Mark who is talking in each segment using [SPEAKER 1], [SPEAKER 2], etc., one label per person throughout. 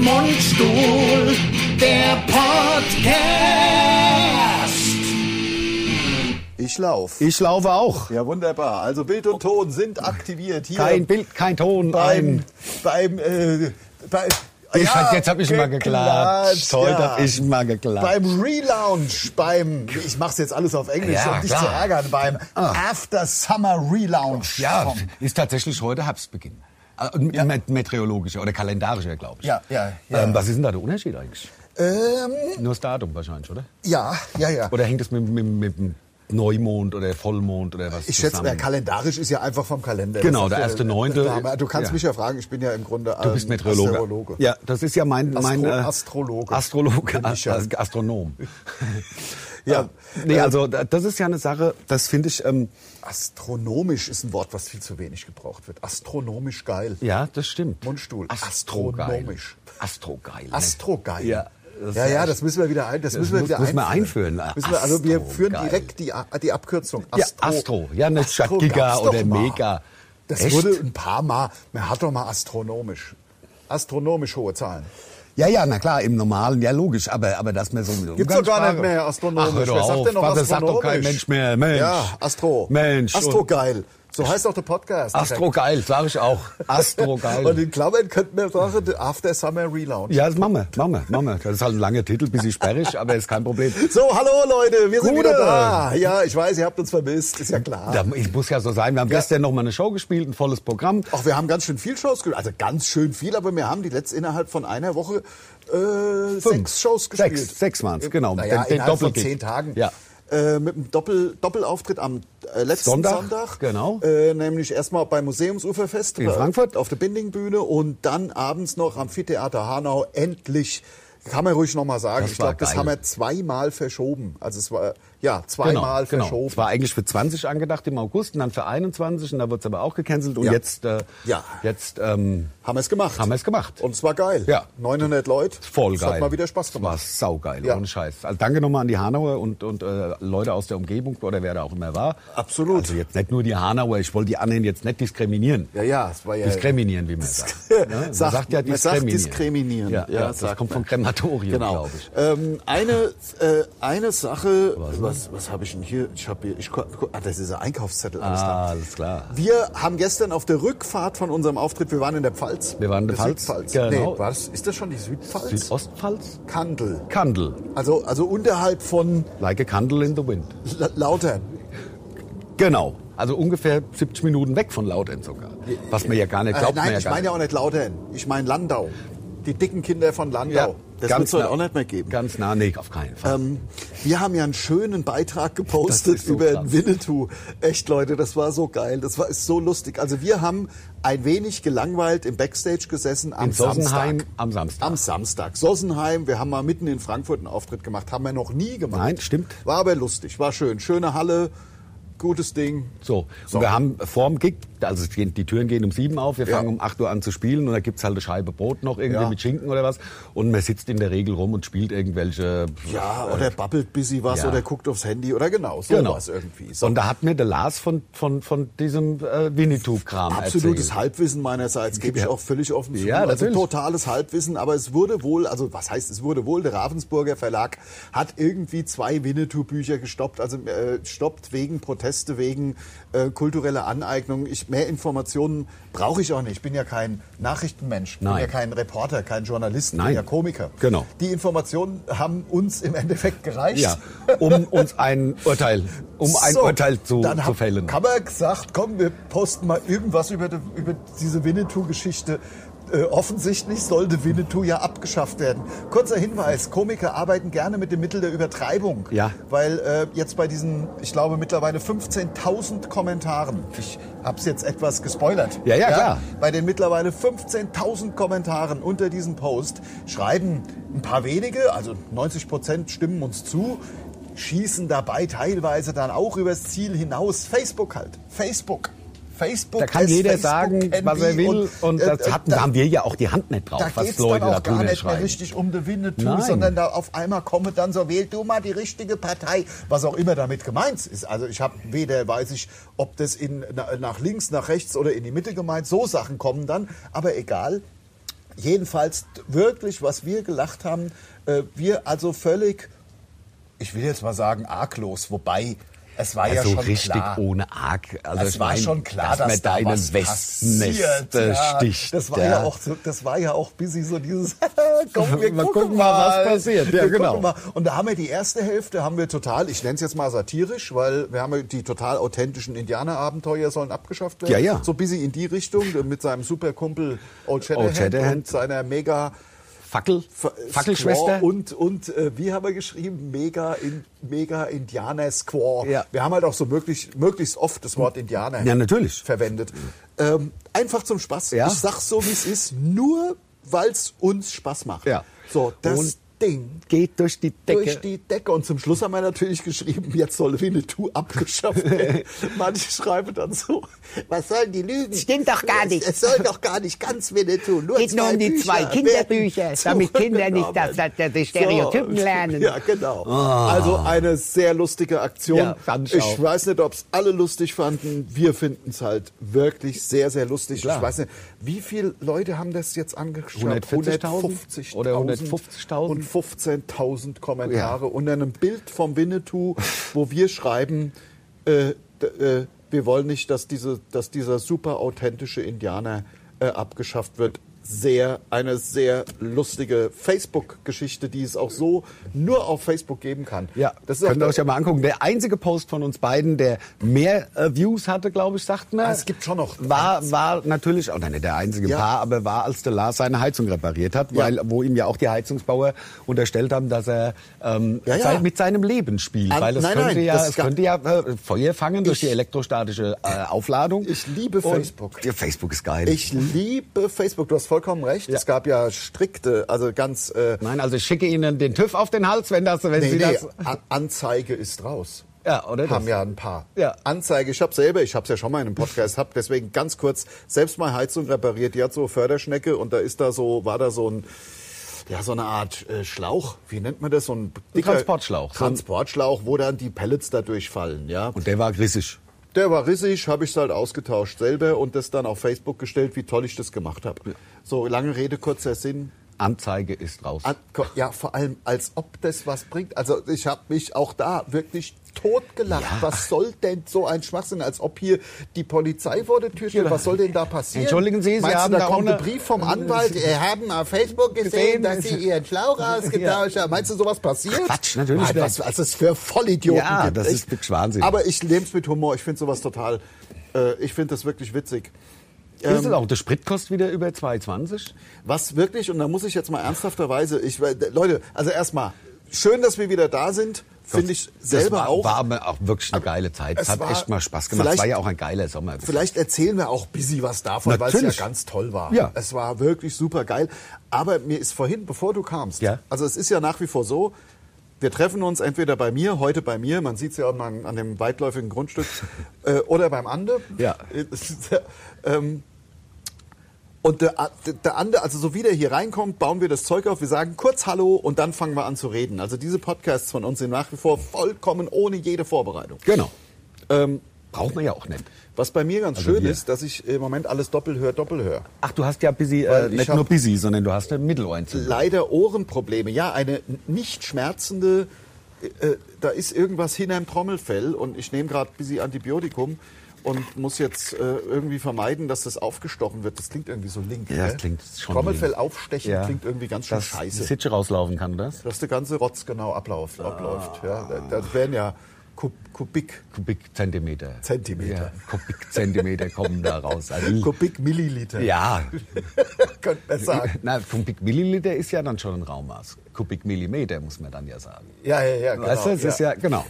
[SPEAKER 1] Mundstuhl, der Podcast.
[SPEAKER 2] Ich lauf.
[SPEAKER 3] Ich laufe auch.
[SPEAKER 2] Ja, wunderbar. Also Bild und Ton sind aktiviert hier.
[SPEAKER 3] Kein Bild, kein Ton,
[SPEAKER 2] beim, beim, äh, bei,
[SPEAKER 3] Ich, jetzt habe ich mal geklatscht. Heute
[SPEAKER 2] ja.
[SPEAKER 3] habe ich mal geklatscht.
[SPEAKER 2] Beim Relaunch, beim, ich mach's jetzt alles auf Englisch,
[SPEAKER 3] Ja,
[SPEAKER 2] um dich
[SPEAKER 3] klar.
[SPEAKER 2] zu ärgern, beim After Summer Relaunch.
[SPEAKER 3] ja, ist tatsächlich heute Herbstbeginn. Äh, met- Meteorologischer oder kalendarischer, glaube ich.
[SPEAKER 2] Ja, ja, ja.
[SPEAKER 3] Ähm, was ist denn da der Unterschied eigentlich?
[SPEAKER 2] Ähm,
[SPEAKER 3] Nur das Datum wahrscheinlich, oder?
[SPEAKER 2] ja, ja, ja.
[SPEAKER 3] Oder hängt es mit, mit, mit dem Neumond oder Vollmond oder was
[SPEAKER 2] Ich schätze, der kalendarisch ist ja einfach vom Kalender.
[SPEAKER 3] Genau,
[SPEAKER 2] Das
[SPEAKER 3] der
[SPEAKER 2] ja-
[SPEAKER 3] erste Neunte.
[SPEAKER 2] Du kannst
[SPEAKER 3] Ja.
[SPEAKER 2] mich ja fragen, ich bin ja im Grunde
[SPEAKER 3] Du bist
[SPEAKER 2] ähm,
[SPEAKER 3] Meteorologe.
[SPEAKER 2] Astrologe.
[SPEAKER 3] Ja, das ist ja mein, mein
[SPEAKER 2] Astro-
[SPEAKER 3] äh,
[SPEAKER 2] Astrologe.
[SPEAKER 3] Astrologe,
[SPEAKER 2] ja.
[SPEAKER 3] Ast- Astronom.
[SPEAKER 2] Ja.
[SPEAKER 3] Äh, nee, also da- das ist ja eine Sache, das finde ich, ähm,
[SPEAKER 2] Astronomisch ist ein Wort, was viel zu wenig gebraucht wird. Astronomisch geil.
[SPEAKER 3] ja, das stimmt.
[SPEAKER 2] Mundstuhl.
[SPEAKER 3] Astrogeil.
[SPEAKER 2] Astronomisch.
[SPEAKER 3] Astrogeil. ne?
[SPEAKER 2] Astrogeil.
[SPEAKER 3] Ja.
[SPEAKER 2] Ja, ja, das müssen wir wieder ein, das,
[SPEAKER 3] Das
[SPEAKER 2] müssen wir wieder
[SPEAKER 3] muss man einführen.
[SPEAKER 2] Müssen wir, also wir
[SPEAKER 3] Astro,
[SPEAKER 2] führen direkt die, die Abkürzung.
[SPEAKER 3] Ja, Astro. Ja, nicht statt
[SPEAKER 2] Astro
[SPEAKER 3] Giga
[SPEAKER 2] gab's doch
[SPEAKER 3] oder. Mega.
[SPEAKER 2] Das
[SPEAKER 3] Echt?
[SPEAKER 2] wurde ein paar Mal, man hat doch mal astronomisch. Astronomisch hohe Zahlen.
[SPEAKER 3] Ja, ja, na klar, im Normalen, ja logisch, aber, aber dass man so eine
[SPEAKER 2] Gibt's doch gar nicht mehr astronomisch.
[SPEAKER 3] Ach, hör doch
[SPEAKER 2] Wer sagt
[SPEAKER 3] auf.
[SPEAKER 2] denn noch
[SPEAKER 3] Was, das sagt doch kein? Mensch mehr. Mensch.
[SPEAKER 2] Ja, Astro.
[SPEAKER 3] Mensch.
[SPEAKER 2] Astro geil. So heißt auch der Podcast.
[SPEAKER 3] Astro geil, sag ich auch. Astro
[SPEAKER 2] Und
[SPEAKER 3] geil.
[SPEAKER 2] in Klammern könnten wir sagen, After Summer Relaunch.
[SPEAKER 3] Ja, das machen wir, machen wir, machen wir. Das ist halt ein langer Titel, bisschen sperrig, aber ist kein Problem.
[SPEAKER 2] So, hallo Leute, wir sind
[SPEAKER 3] Gute.
[SPEAKER 2] wieder da. Ja, ich weiß, ihr habt uns vermisst, ist ja klar.
[SPEAKER 3] Da, ich muss ja so sein, wir haben gestern noch mal eine Show gespielt, ein volles Programm.
[SPEAKER 2] Ach, wir haben ganz schön viel Shows gespielt. Also ganz schön viel, aber wir haben die letzte innerhalb von einer Woche äh, sechs Shows gespielt.
[SPEAKER 3] Sechs, sechs waren's, genau.
[SPEAKER 2] Naja,
[SPEAKER 3] Den- den
[SPEAKER 2] innerhalb von zehn Tagen.
[SPEAKER 3] Ja.
[SPEAKER 2] Äh, mit einem Doppel, Doppelauftritt am äh, letzten
[SPEAKER 3] Sonntag,
[SPEAKER 2] Sonntag.
[SPEAKER 3] genau.
[SPEAKER 2] Äh, nämlich erstmal beim Museumsuferfest
[SPEAKER 3] In
[SPEAKER 2] bei-
[SPEAKER 3] Frankfurt.
[SPEAKER 2] auf der Bindingbühne und dann abends noch am Amphitheater Hanau endlich. Kann man ruhig nochmal sagen.
[SPEAKER 3] Das
[SPEAKER 2] ich glaube, das haben wir zweimal verschoben. Also es war ja zweimal
[SPEAKER 3] genau,
[SPEAKER 2] verschoben.
[SPEAKER 3] Es war eigentlich für 20 angedacht im August und dann für 21 und da wurde es aber auch gecancelt und
[SPEAKER 2] Ja.
[SPEAKER 3] jetzt, äh,
[SPEAKER 2] Ja.
[SPEAKER 3] jetzt ähm,
[SPEAKER 2] Haben wir es gemacht.
[SPEAKER 3] haben wir es gemacht.
[SPEAKER 2] Und es war geil.
[SPEAKER 3] Ja.
[SPEAKER 2] 900 Leute.
[SPEAKER 3] Voll
[SPEAKER 2] das
[SPEAKER 3] geil.
[SPEAKER 2] hat mal wieder Spaß
[SPEAKER 3] Das war
[SPEAKER 2] gemacht.
[SPEAKER 3] saugeil,
[SPEAKER 2] Ja.
[SPEAKER 3] ohne Scheiß. Also danke nochmal an die Hanauer und, und äh, Leute aus der Umgebung oder wer da auch immer war.
[SPEAKER 2] Absolut.
[SPEAKER 3] Also jetzt nicht nur die Hanauer, ich wollte die anderen jetzt nicht diskriminieren.
[SPEAKER 2] Ja, ja, es war ja.
[SPEAKER 3] Diskriminieren, wie man sagt. Ja, man
[SPEAKER 2] Sagt-
[SPEAKER 3] sagt ja
[SPEAKER 2] man sagt
[SPEAKER 3] diskriminieren.
[SPEAKER 2] diskriminieren.
[SPEAKER 3] Ja,
[SPEAKER 2] Ja,
[SPEAKER 3] das kommt
[SPEAKER 2] man.
[SPEAKER 3] vom Krematorium,
[SPEAKER 2] Genau.
[SPEAKER 3] glaube ich.
[SPEAKER 2] Ähm, eine, äh, eine Sache, was, was habe ich denn hier? Ich habe hier, ich, ah, das ist ein Einkaufszettel. Alles
[SPEAKER 3] Ah,
[SPEAKER 2] klar.
[SPEAKER 3] alles klar.
[SPEAKER 2] Wir haben gestern auf der Rückfahrt von unserem Auftritt, wir waren in der Pfalz.
[SPEAKER 3] Wir waren in der Pfalz,
[SPEAKER 2] Südpfalz.
[SPEAKER 3] genau.
[SPEAKER 2] Nee, was? Ist das schon die Südpfalz?
[SPEAKER 3] Südostpfalz?
[SPEAKER 2] Kandel.
[SPEAKER 3] Kandel.
[SPEAKER 2] Also, also unterhalb von
[SPEAKER 3] Like a candle in the wind.
[SPEAKER 2] La Lautern.
[SPEAKER 3] Genau. Also ungefähr 70 Minuten weg von Lautern sogar. Was man ja gar nicht
[SPEAKER 2] Äh,
[SPEAKER 3] glaubt.
[SPEAKER 2] nein,
[SPEAKER 3] man ja
[SPEAKER 2] ich meine ja auch nicht Lautern. Ich meine Landau. Die dicken Kinder von Landau.
[SPEAKER 3] Ja,
[SPEAKER 2] das
[SPEAKER 3] ganz
[SPEAKER 2] wird es
[SPEAKER 3] nah.
[SPEAKER 2] auch nicht mehr geben.
[SPEAKER 3] Ganz nah, nee, auf keinen Fall.
[SPEAKER 2] Ähm, wir haben ja einen schönen Beitrag gepostet
[SPEAKER 3] so
[SPEAKER 2] über
[SPEAKER 3] krass.
[SPEAKER 2] Winnetou. Echt, Leute, das war so geil. Das war ist so lustig. Also wir haben ein wenig gelangweilt im Backstage gesessen am
[SPEAKER 3] In Sossenheim
[SPEAKER 2] Samstag.
[SPEAKER 3] am Samstag.
[SPEAKER 2] Am Samstag. Sossenheim. Wir haben mal mitten in Frankfurt einen Auftritt gemacht. Haben wir noch nie gemacht.
[SPEAKER 3] Nein, stimmt.
[SPEAKER 2] War aber lustig. War schön. Schöne Halle. Gutes Ding.
[SPEAKER 3] So,
[SPEAKER 2] So.
[SPEAKER 3] und wir haben vorm Gig, also es die Türen gehen um sieben auf, wir
[SPEAKER 2] Ja.
[SPEAKER 3] fangen um acht Uhr an zu spielen und da gibt's halt eine Scheibe Brot noch irgendwie
[SPEAKER 2] Ja.
[SPEAKER 3] mit Schinken oder was und man sitzt in der Regel rum und spielt irgendwelche...
[SPEAKER 2] Ja, oder babbelt busy was
[SPEAKER 3] ja.
[SPEAKER 2] oder guckt aufs Handy oder genau, sowas irgendwie. So.
[SPEAKER 3] Und da hat mir der Lars von, von, von diesem äh, Winnetou-Kram
[SPEAKER 2] Absolutes
[SPEAKER 3] erzählt.
[SPEAKER 2] Halbwissen meinerseits, gebe ich
[SPEAKER 3] Ja.
[SPEAKER 2] auch völlig offen zu.
[SPEAKER 3] Ja,
[SPEAKER 2] also
[SPEAKER 3] natürlich.
[SPEAKER 2] totales Halbwissen, aber es wurde wohl, also was heißt es wurde wohl, der Ravensburger Verlag hat irgendwie zwei Winnetou-Bücher gestoppt, also äh, stoppt wegen Proteste, wegen äh, kultureller Aneignung. Ich, mehr Informationen brauche ich auch nicht. Ich bin ja kein Nachrichtenmensch, bin
[SPEAKER 3] Nein.
[SPEAKER 2] ja kein Reporter, kein Journalist, bin
[SPEAKER 3] Nein.
[SPEAKER 2] ja Komiker.
[SPEAKER 3] Genau.
[SPEAKER 2] Die Informationen haben uns im Endeffekt gereicht.
[SPEAKER 3] Ja, um uns ein Urteil, um ein
[SPEAKER 2] So,
[SPEAKER 3] Urteil zu,
[SPEAKER 2] dann
[SPEAKER 3] zu fällen.
[SPEAKER 2] Haben wir gesagt, komm, wir posten mal irgendwas über, die, über diese Winnetou-Geschichte. Äh, offensichtlich sollte Winnetou ja abgeschafft werden. Kurzer Hinweis, Komiker arbeiten gerne mit dem Mittel der Übertreibung.
[SPEAKER 3] Ja.
[SPEAKER 2] Weil äh, jetzt bei diesen, ich glaube mittlerweile 15.000 Kommentaren, ich habe es jetzt etwas gespoilert.
[SPEAKER 3] Ja, ja, klar.
[SPEAKER 2] Bei den mittlerweile 15.000 Kommentaren unter diesem Post schreiben ein paar wenige, also 90 Prozent stimmen uns zu, schießen dabei teilweise dann auch übers Ziel hinaus. Facebook halt. Facebook. Facebook.
[SPEAKER 3] Da kann jeder
[SPEAKER 2] Facebook
[SPEAKER 3] sagen, was er will. Und,
[SPEAKER 2] äh,
[SPEAKER 3] das hatten,
[SPEAKER 2] da-
[SPEAKER 3] da haben wir ja auch die Hand nicht drauf,
[SPEAKER 2] da
[SPEAKER 3] was
[SPEAKER 2] geht's
[SPEAKER 3] Leute
[SPEAKER 2] dann
[SPEAKER 3] da
[SPEAKER 2] auch gar
[SPEAKER 3] drüber
[SPEAKER 2] nicht mehr
[SPEAKER 3] schreiben.
[SPEAKER 2] richtig um den Winnetou,
[SPEAKER 3] Nein.
[SPEAKER 2] sondern da auf einmal kommt dann so, wähl du mal die richtige Partei, was auch immer damit gemeint ist. Also ich habe weder weiß ich, ob das in, na- nach links, nach rechts oder in die Mitte gemeint, so Sachen kommen dann, aber egal. Jedenfalls wirklich, was wir gelacht haben, äh, wir also völlig, ich will jetzt mal sagen, arglos, wobei es war ja
[SPEAKER 3] Also
[SPEAKER 2] schon
[SPEAKER 3] richtig
[SPEAKER 2] klar.
[SPEAKER 3] ohne Arg. Also
[SPEAKER 2] es war
[SPEAKER 3] mein,
[SPEAKER 2] schon klar,
[SPEAKER 3] dass,
[SPEAKER 2] dass, da
[SPEAKER 3] deinen
[SPEAKER 2] was passiert,
[SPEAKER 3] äh,
[SPEAKER 2] ja.
[SPEAKER 3] sticht.
[SPEAKER 2] Das war
[SPEAKER 3] ja.
[SPEAKER 2] ja, auch so, das war ja auch busy so dieses komm, wir
[SPEAKER 3] Mal
[SPEAKER 2] gucken,
[SPEAKER 3] gucken mal, was passiert. Ja,
[SPEAKER 2] Wir
[SPEAKER 3] genau.
[SPEAKER 2] Und da haben wir die erste Hälfte haben wir total, ich nenne es jetzt mal satirisch, weil wir haben ja die total authentischen Indianerabenteuer sollen abgeschafft werden.
[SPEAKER 3] Ja, ja.
[SPEAKER 2] So busy in die Richtung mit seinem Superkumpel Old Shatterhand,
[SPEAKER 3] Old Shatterhand.
[SPEAKER 2] und seiner mega
[SPEAKER 3] Fackel,
[SPEAKER 2] Fa-
[SPEAKER 3] Fackelschwester.
[SPEAKER 2] Squaw Und, und äh, wie haben wir geschrieben? Mega, in, mega Indianer Squaw.
[SPEAKER 3] Ja.
[SPEAKER 2] Wir haben halt auch so möglich, möglichst oft das Wort Indianer
[SPEAKER 3] Ja, natürlich.
[SPEAKER 2] verwendet. Ähm, einfach zum Spaß.
[SPEAKER 3] Ja.
[SPEAKER 2] Ich sag's so, wie es ist, nur weil es uns Spaß macht.
[SPEAKER 3] Ja.
[SPEAKER 2] So, das
[SPEAKER 3] Und
[SPEAKER 2] Ding
[SPEAKER 3] Geht durch die Decke.
[SPEAKER 2] durch die Decke. Und zum Schluss haben wir natürlich geschrieben, jetzt soll Winnetou abgeschafft werden. Manche schreiben dann so, was sollen die Lügen?
[SPEAKER 4] Stimmt doch gar nicht.
[SPEAKER 2] Es, es soll doch gar nicht ganz Winnetou. Nur
[SPEAKER 4] Geht nur um die
[SPEAKER 2] Bücher
[SPEAKER 4] zwei Kinderbücher, damit Kinder nicht das- das- die Stereotypen
[SPEAKER 2] So.
[SPEAKER 4] lernen.
[SPEAKER 2] Ja, genau. Also eine sehr lustige Aktion.
[SPEAKER 3] Ja, ich
[SPEAKER 2] ich weiß nicht, ob es alle lustig fanden. Wir finden es halt wirklich sehr, sehr lustig.
[SPEAKER 3] Klar.
[SPEAKER 2] Ich weiß nicht, wie viele Leute haben das jetzt angeschaut?
[SPEAKER 3] 140.000 oder 150.000?
[SPEAKER 2] Und 15.000 Kommentare unter einem Bild vom Winnetou, wo wir schreiben, äh, äh, wir wollen nicht, dass, diese, dass dieser super authentische Indianer äh, abgeschafft wird. Sehr, eine sehr lustige Facebook-Geschichte, die es auch so nur auf Facebook geben kann.
[SPEAKER 3] Ja,
[SPEAKER 2] das ist auch
[SPEAKER 3] könnt ihr euch ja mal angucken. Der einzige Post von uns beiden, der mehr äh, Views hatte, glaube ich, sagt man.
[SPEAKER 2] Ah, es gibt schon noch
[SPEAKER 3] War, war natürlich, oh nein, nicht der einzige
[SPEAKER 2] Ja.
[SPEAKER 3] Paar, aber war, als der Lars seine Heizung repariert hat,
[SPEAKER 2] Ja.
[SPEAKER 3] weil, wo ihm ja auch die Heizungsbauer unterstellt haben, dass er ähm,
[SPEAKER 2] Ja, ja.
[SPEAKER 3] sein- mit seinem Leben spielt.
[SPEAKER 2] An-
[SPEAKER 3] weil es
[SPEAKER 2] nein,
[SPEAKER 3] könnte,
[SPEAKER 2] nein,
[SPEAKER 3] ja,
[SPEAKER 2] das
[SPEAKER 3] es könnte ja äh, Feuer fangen durch
[SPEAKER 2] Ich-
[SPEAKER 3] die elektrostatische äh, Aufladung.
[SPEAKER 2] Ich liebe
[SPEAKER 3] Und-
[SPEAKER 2] Facebook.
[SPEAKER 3] Ja, Facebook ist geil.
[SPEAKER 2] Ich liebe Facebook. Du hast vollkommen recht. Es gab ja strikte, also ganz. Äh,
[SPEAKER 3] Nein, also ich schicke Ihnen den TÜV auf den Hals, wenn das, wenn
[SPEAKER 2] nee,
[SPEAKER 3] Sie
[SPEAKER 2] nee,
[SPEAKER 3] das.
[SPEAKER 2] Anzeige ist raus.
[SPEAKER 3] Ja, oder das?
[SPEAKER 2] Haben ja ein paar.
[SPEAKER 3] Ja.
[SPEAKER 2] Anzeige, ich habe selber, ich habe es ja schon mal in einem Podcast gehabt, deswegen ganz kurz selbst mal Heizung repariert. Die hat so Förderschnecke und da ist da so, war da so ein ja, so eine Art äh, Schlauch, wie nennt man das? So ein dicker
[SPEAKER 3] Transportschlauch.
[SPEAKER 2] Transportschlauch, wo dann die Pellets da durchfallen, ja.
[SPEAKER 3] Und der war rissig.
[SPEAKER 2] Der war rissig, habe ich halt ausgetauscht selber und das dann auf Facebook gestellt, wie toll ich das gemacht habe. So, lange Rede, kurzer Sinn.
[SPEAKER 3] Anzeige ist raus.
[SPEAKER 2] Ja, vor allem, als ob das was bringt. Also ich habe mich auch da wirklich totgelacht.
[SPEAKER 3] Ja.
[SPEAKER 2] Was soll denn so ein Schwachsinn, als ob hier die Polizei vor der Tür steht? Was soll denn da passieren?
[SPEAKER 3] Entschuldigen Sie, Sie
[SPEAKER 2] Meinst
[SPEAKER 3] haben
[SPEAKER 2] du, da
[SPEAKER 3] da
[SPEAKER 2] kommt ein Brief vom Anwalt, wir haben auf Facebook gesehen,
[SPEAKER 3] Gesehen,
[SPEAKER 2] dass Sie Ihren Schlauch ausgetauscht haben. Meinst du, sowas passiert?
[SPEAKER 3] Quatsch, natürlich
[SPEAKER 2] Nein,
[SPEAKER 3] nicht.
[SPEAKER 2] was, was es für Vollidioten
[SPEAKER 3] Ja,
[SPEAKER 2] gibt.
[SPEAKER 3] das ist Wahnsinn.
[SPEAKER 2] Aber ich nehme es mit Humor. Ich finde sowas total, äh, ich finde das wirklich witzig.
[SPEAKER 3] Ist es auch, der Sprit kostet wieder über 2,20?
[SPEAKER 2] Was wirklich, und da muss ich jetzt mal ernsthafterweise, ich, Leute, also erstmal, schön, dass wir wieder da sind, finde ich selber
[SPEAKER 3] das war,
[SPEAKER 2] auch.
[SPEAKER 3] War aber auch wirklich eine geile Zeit. Es
[SPEAKER 2] es
[SPEAKER 3] hat echt mal Spaß gemacht. Es
[SPEAKER 2] vielleicht-
[SPEAKER 3] war ja auch ein geiler Sommer.
[SPEAKER 2] Vielleicht erzählen wir auch ein bisschen was davon, weil es ja ganz toll war.
[SPEAKER 3] Ja.
[SPEAKER 2] Es war wirklich super geil. Aber mir ist vorhin, bevor du kamst,
[SPEAKER 3] Ja.
[SPEAKER 2] also es ist ja nach wie vor so, wir treffen uns entweder bei mir, heute bei mir, man sieht es ja an, an dem weitläufigen Grundstück, äh, oder beim Ande.
[SPEAKER 3] Ja.
[SPEAKER 2] Äh, ähm, und der, der Ande, also so wie der hier reinkommt, bauen wir das Zeug auf, wir sagen kurz Hallo und dann fangen wir an zu reden. Also diese Podcasts von uns sind nach wie vor vollkommen ohne jede Vorbereitung.
[SPEAKER 3] Genau.
[SPEAKER 2] Ähm,
[SPEAKER 3] Braucht man ja auch nicht.
[SPEAKER 2] was bei mir ganz
[SPEAKER 3] Also
[SPEAKER 2] schön
[SPEAKER 3] wir.
[SPEAKER 2] ist, dass ich im Moment alles doppelt höre, doppelt höre.
[SPEAKER 3] Ach, du hast ja busy, äh,
[SPEAKER 2] ich
[SPEAKER 3] nicht nur busy, sondern du hast eine Mittelohrentzündung.
[SPEAKER 2] Leider Ohrenprobleme. Ja, eine nicht schmerzende, äh, da ist irgendwas hinterm Trommelfell und ich nehme gerade bisschen Antibiotikum und muss jetzt äh, irgendwie vermeiden, dass das aufgestochen wird. Das klingt irgendwie so link.
[SPEAKER 3] Ja, das
[SPEAKER 2] ne?
[SPEAKER 3] klingt schon
[SPEAKER 2] Trommelfell
[SPEAKER 3] link.
[SPEAKER 2] aufstechen klingt irgendwie ganz schön
[SPEAKER 3] dass
[SPEAKER 2] scheiße.
[SPEAKER 3] die Sitsche rauslaufen kann, das?
[SPEAKER 2] dass der ganze Rotz genau abläuft. abläuft ja. Da- Das wären ja Kub, Kubik,
[SPEAKER 3] Kubikzentimeter.
[SPEAKER 2] Zentimeter.
[SPEAKER 3] Ja, Kubikzentimeter kommen da raus. Also,
[SPEAKER 2] Kubik Milliliter.
[SPEAKER 3] ja,
[SPEAKER 2] Könnte man sagen.
[SPEAKER 3] na, Kubikmilliliter ist ja dann schon ein Raummaß. Kubikmillimeter muss man dann ja sagen.
[SPEAKER 2] Ja, ja, ja. Genau,
[SPEAKER 3] weißt du, es
[SPEAKER 2] ja.
[SPEAKER 3] ist ja, genau.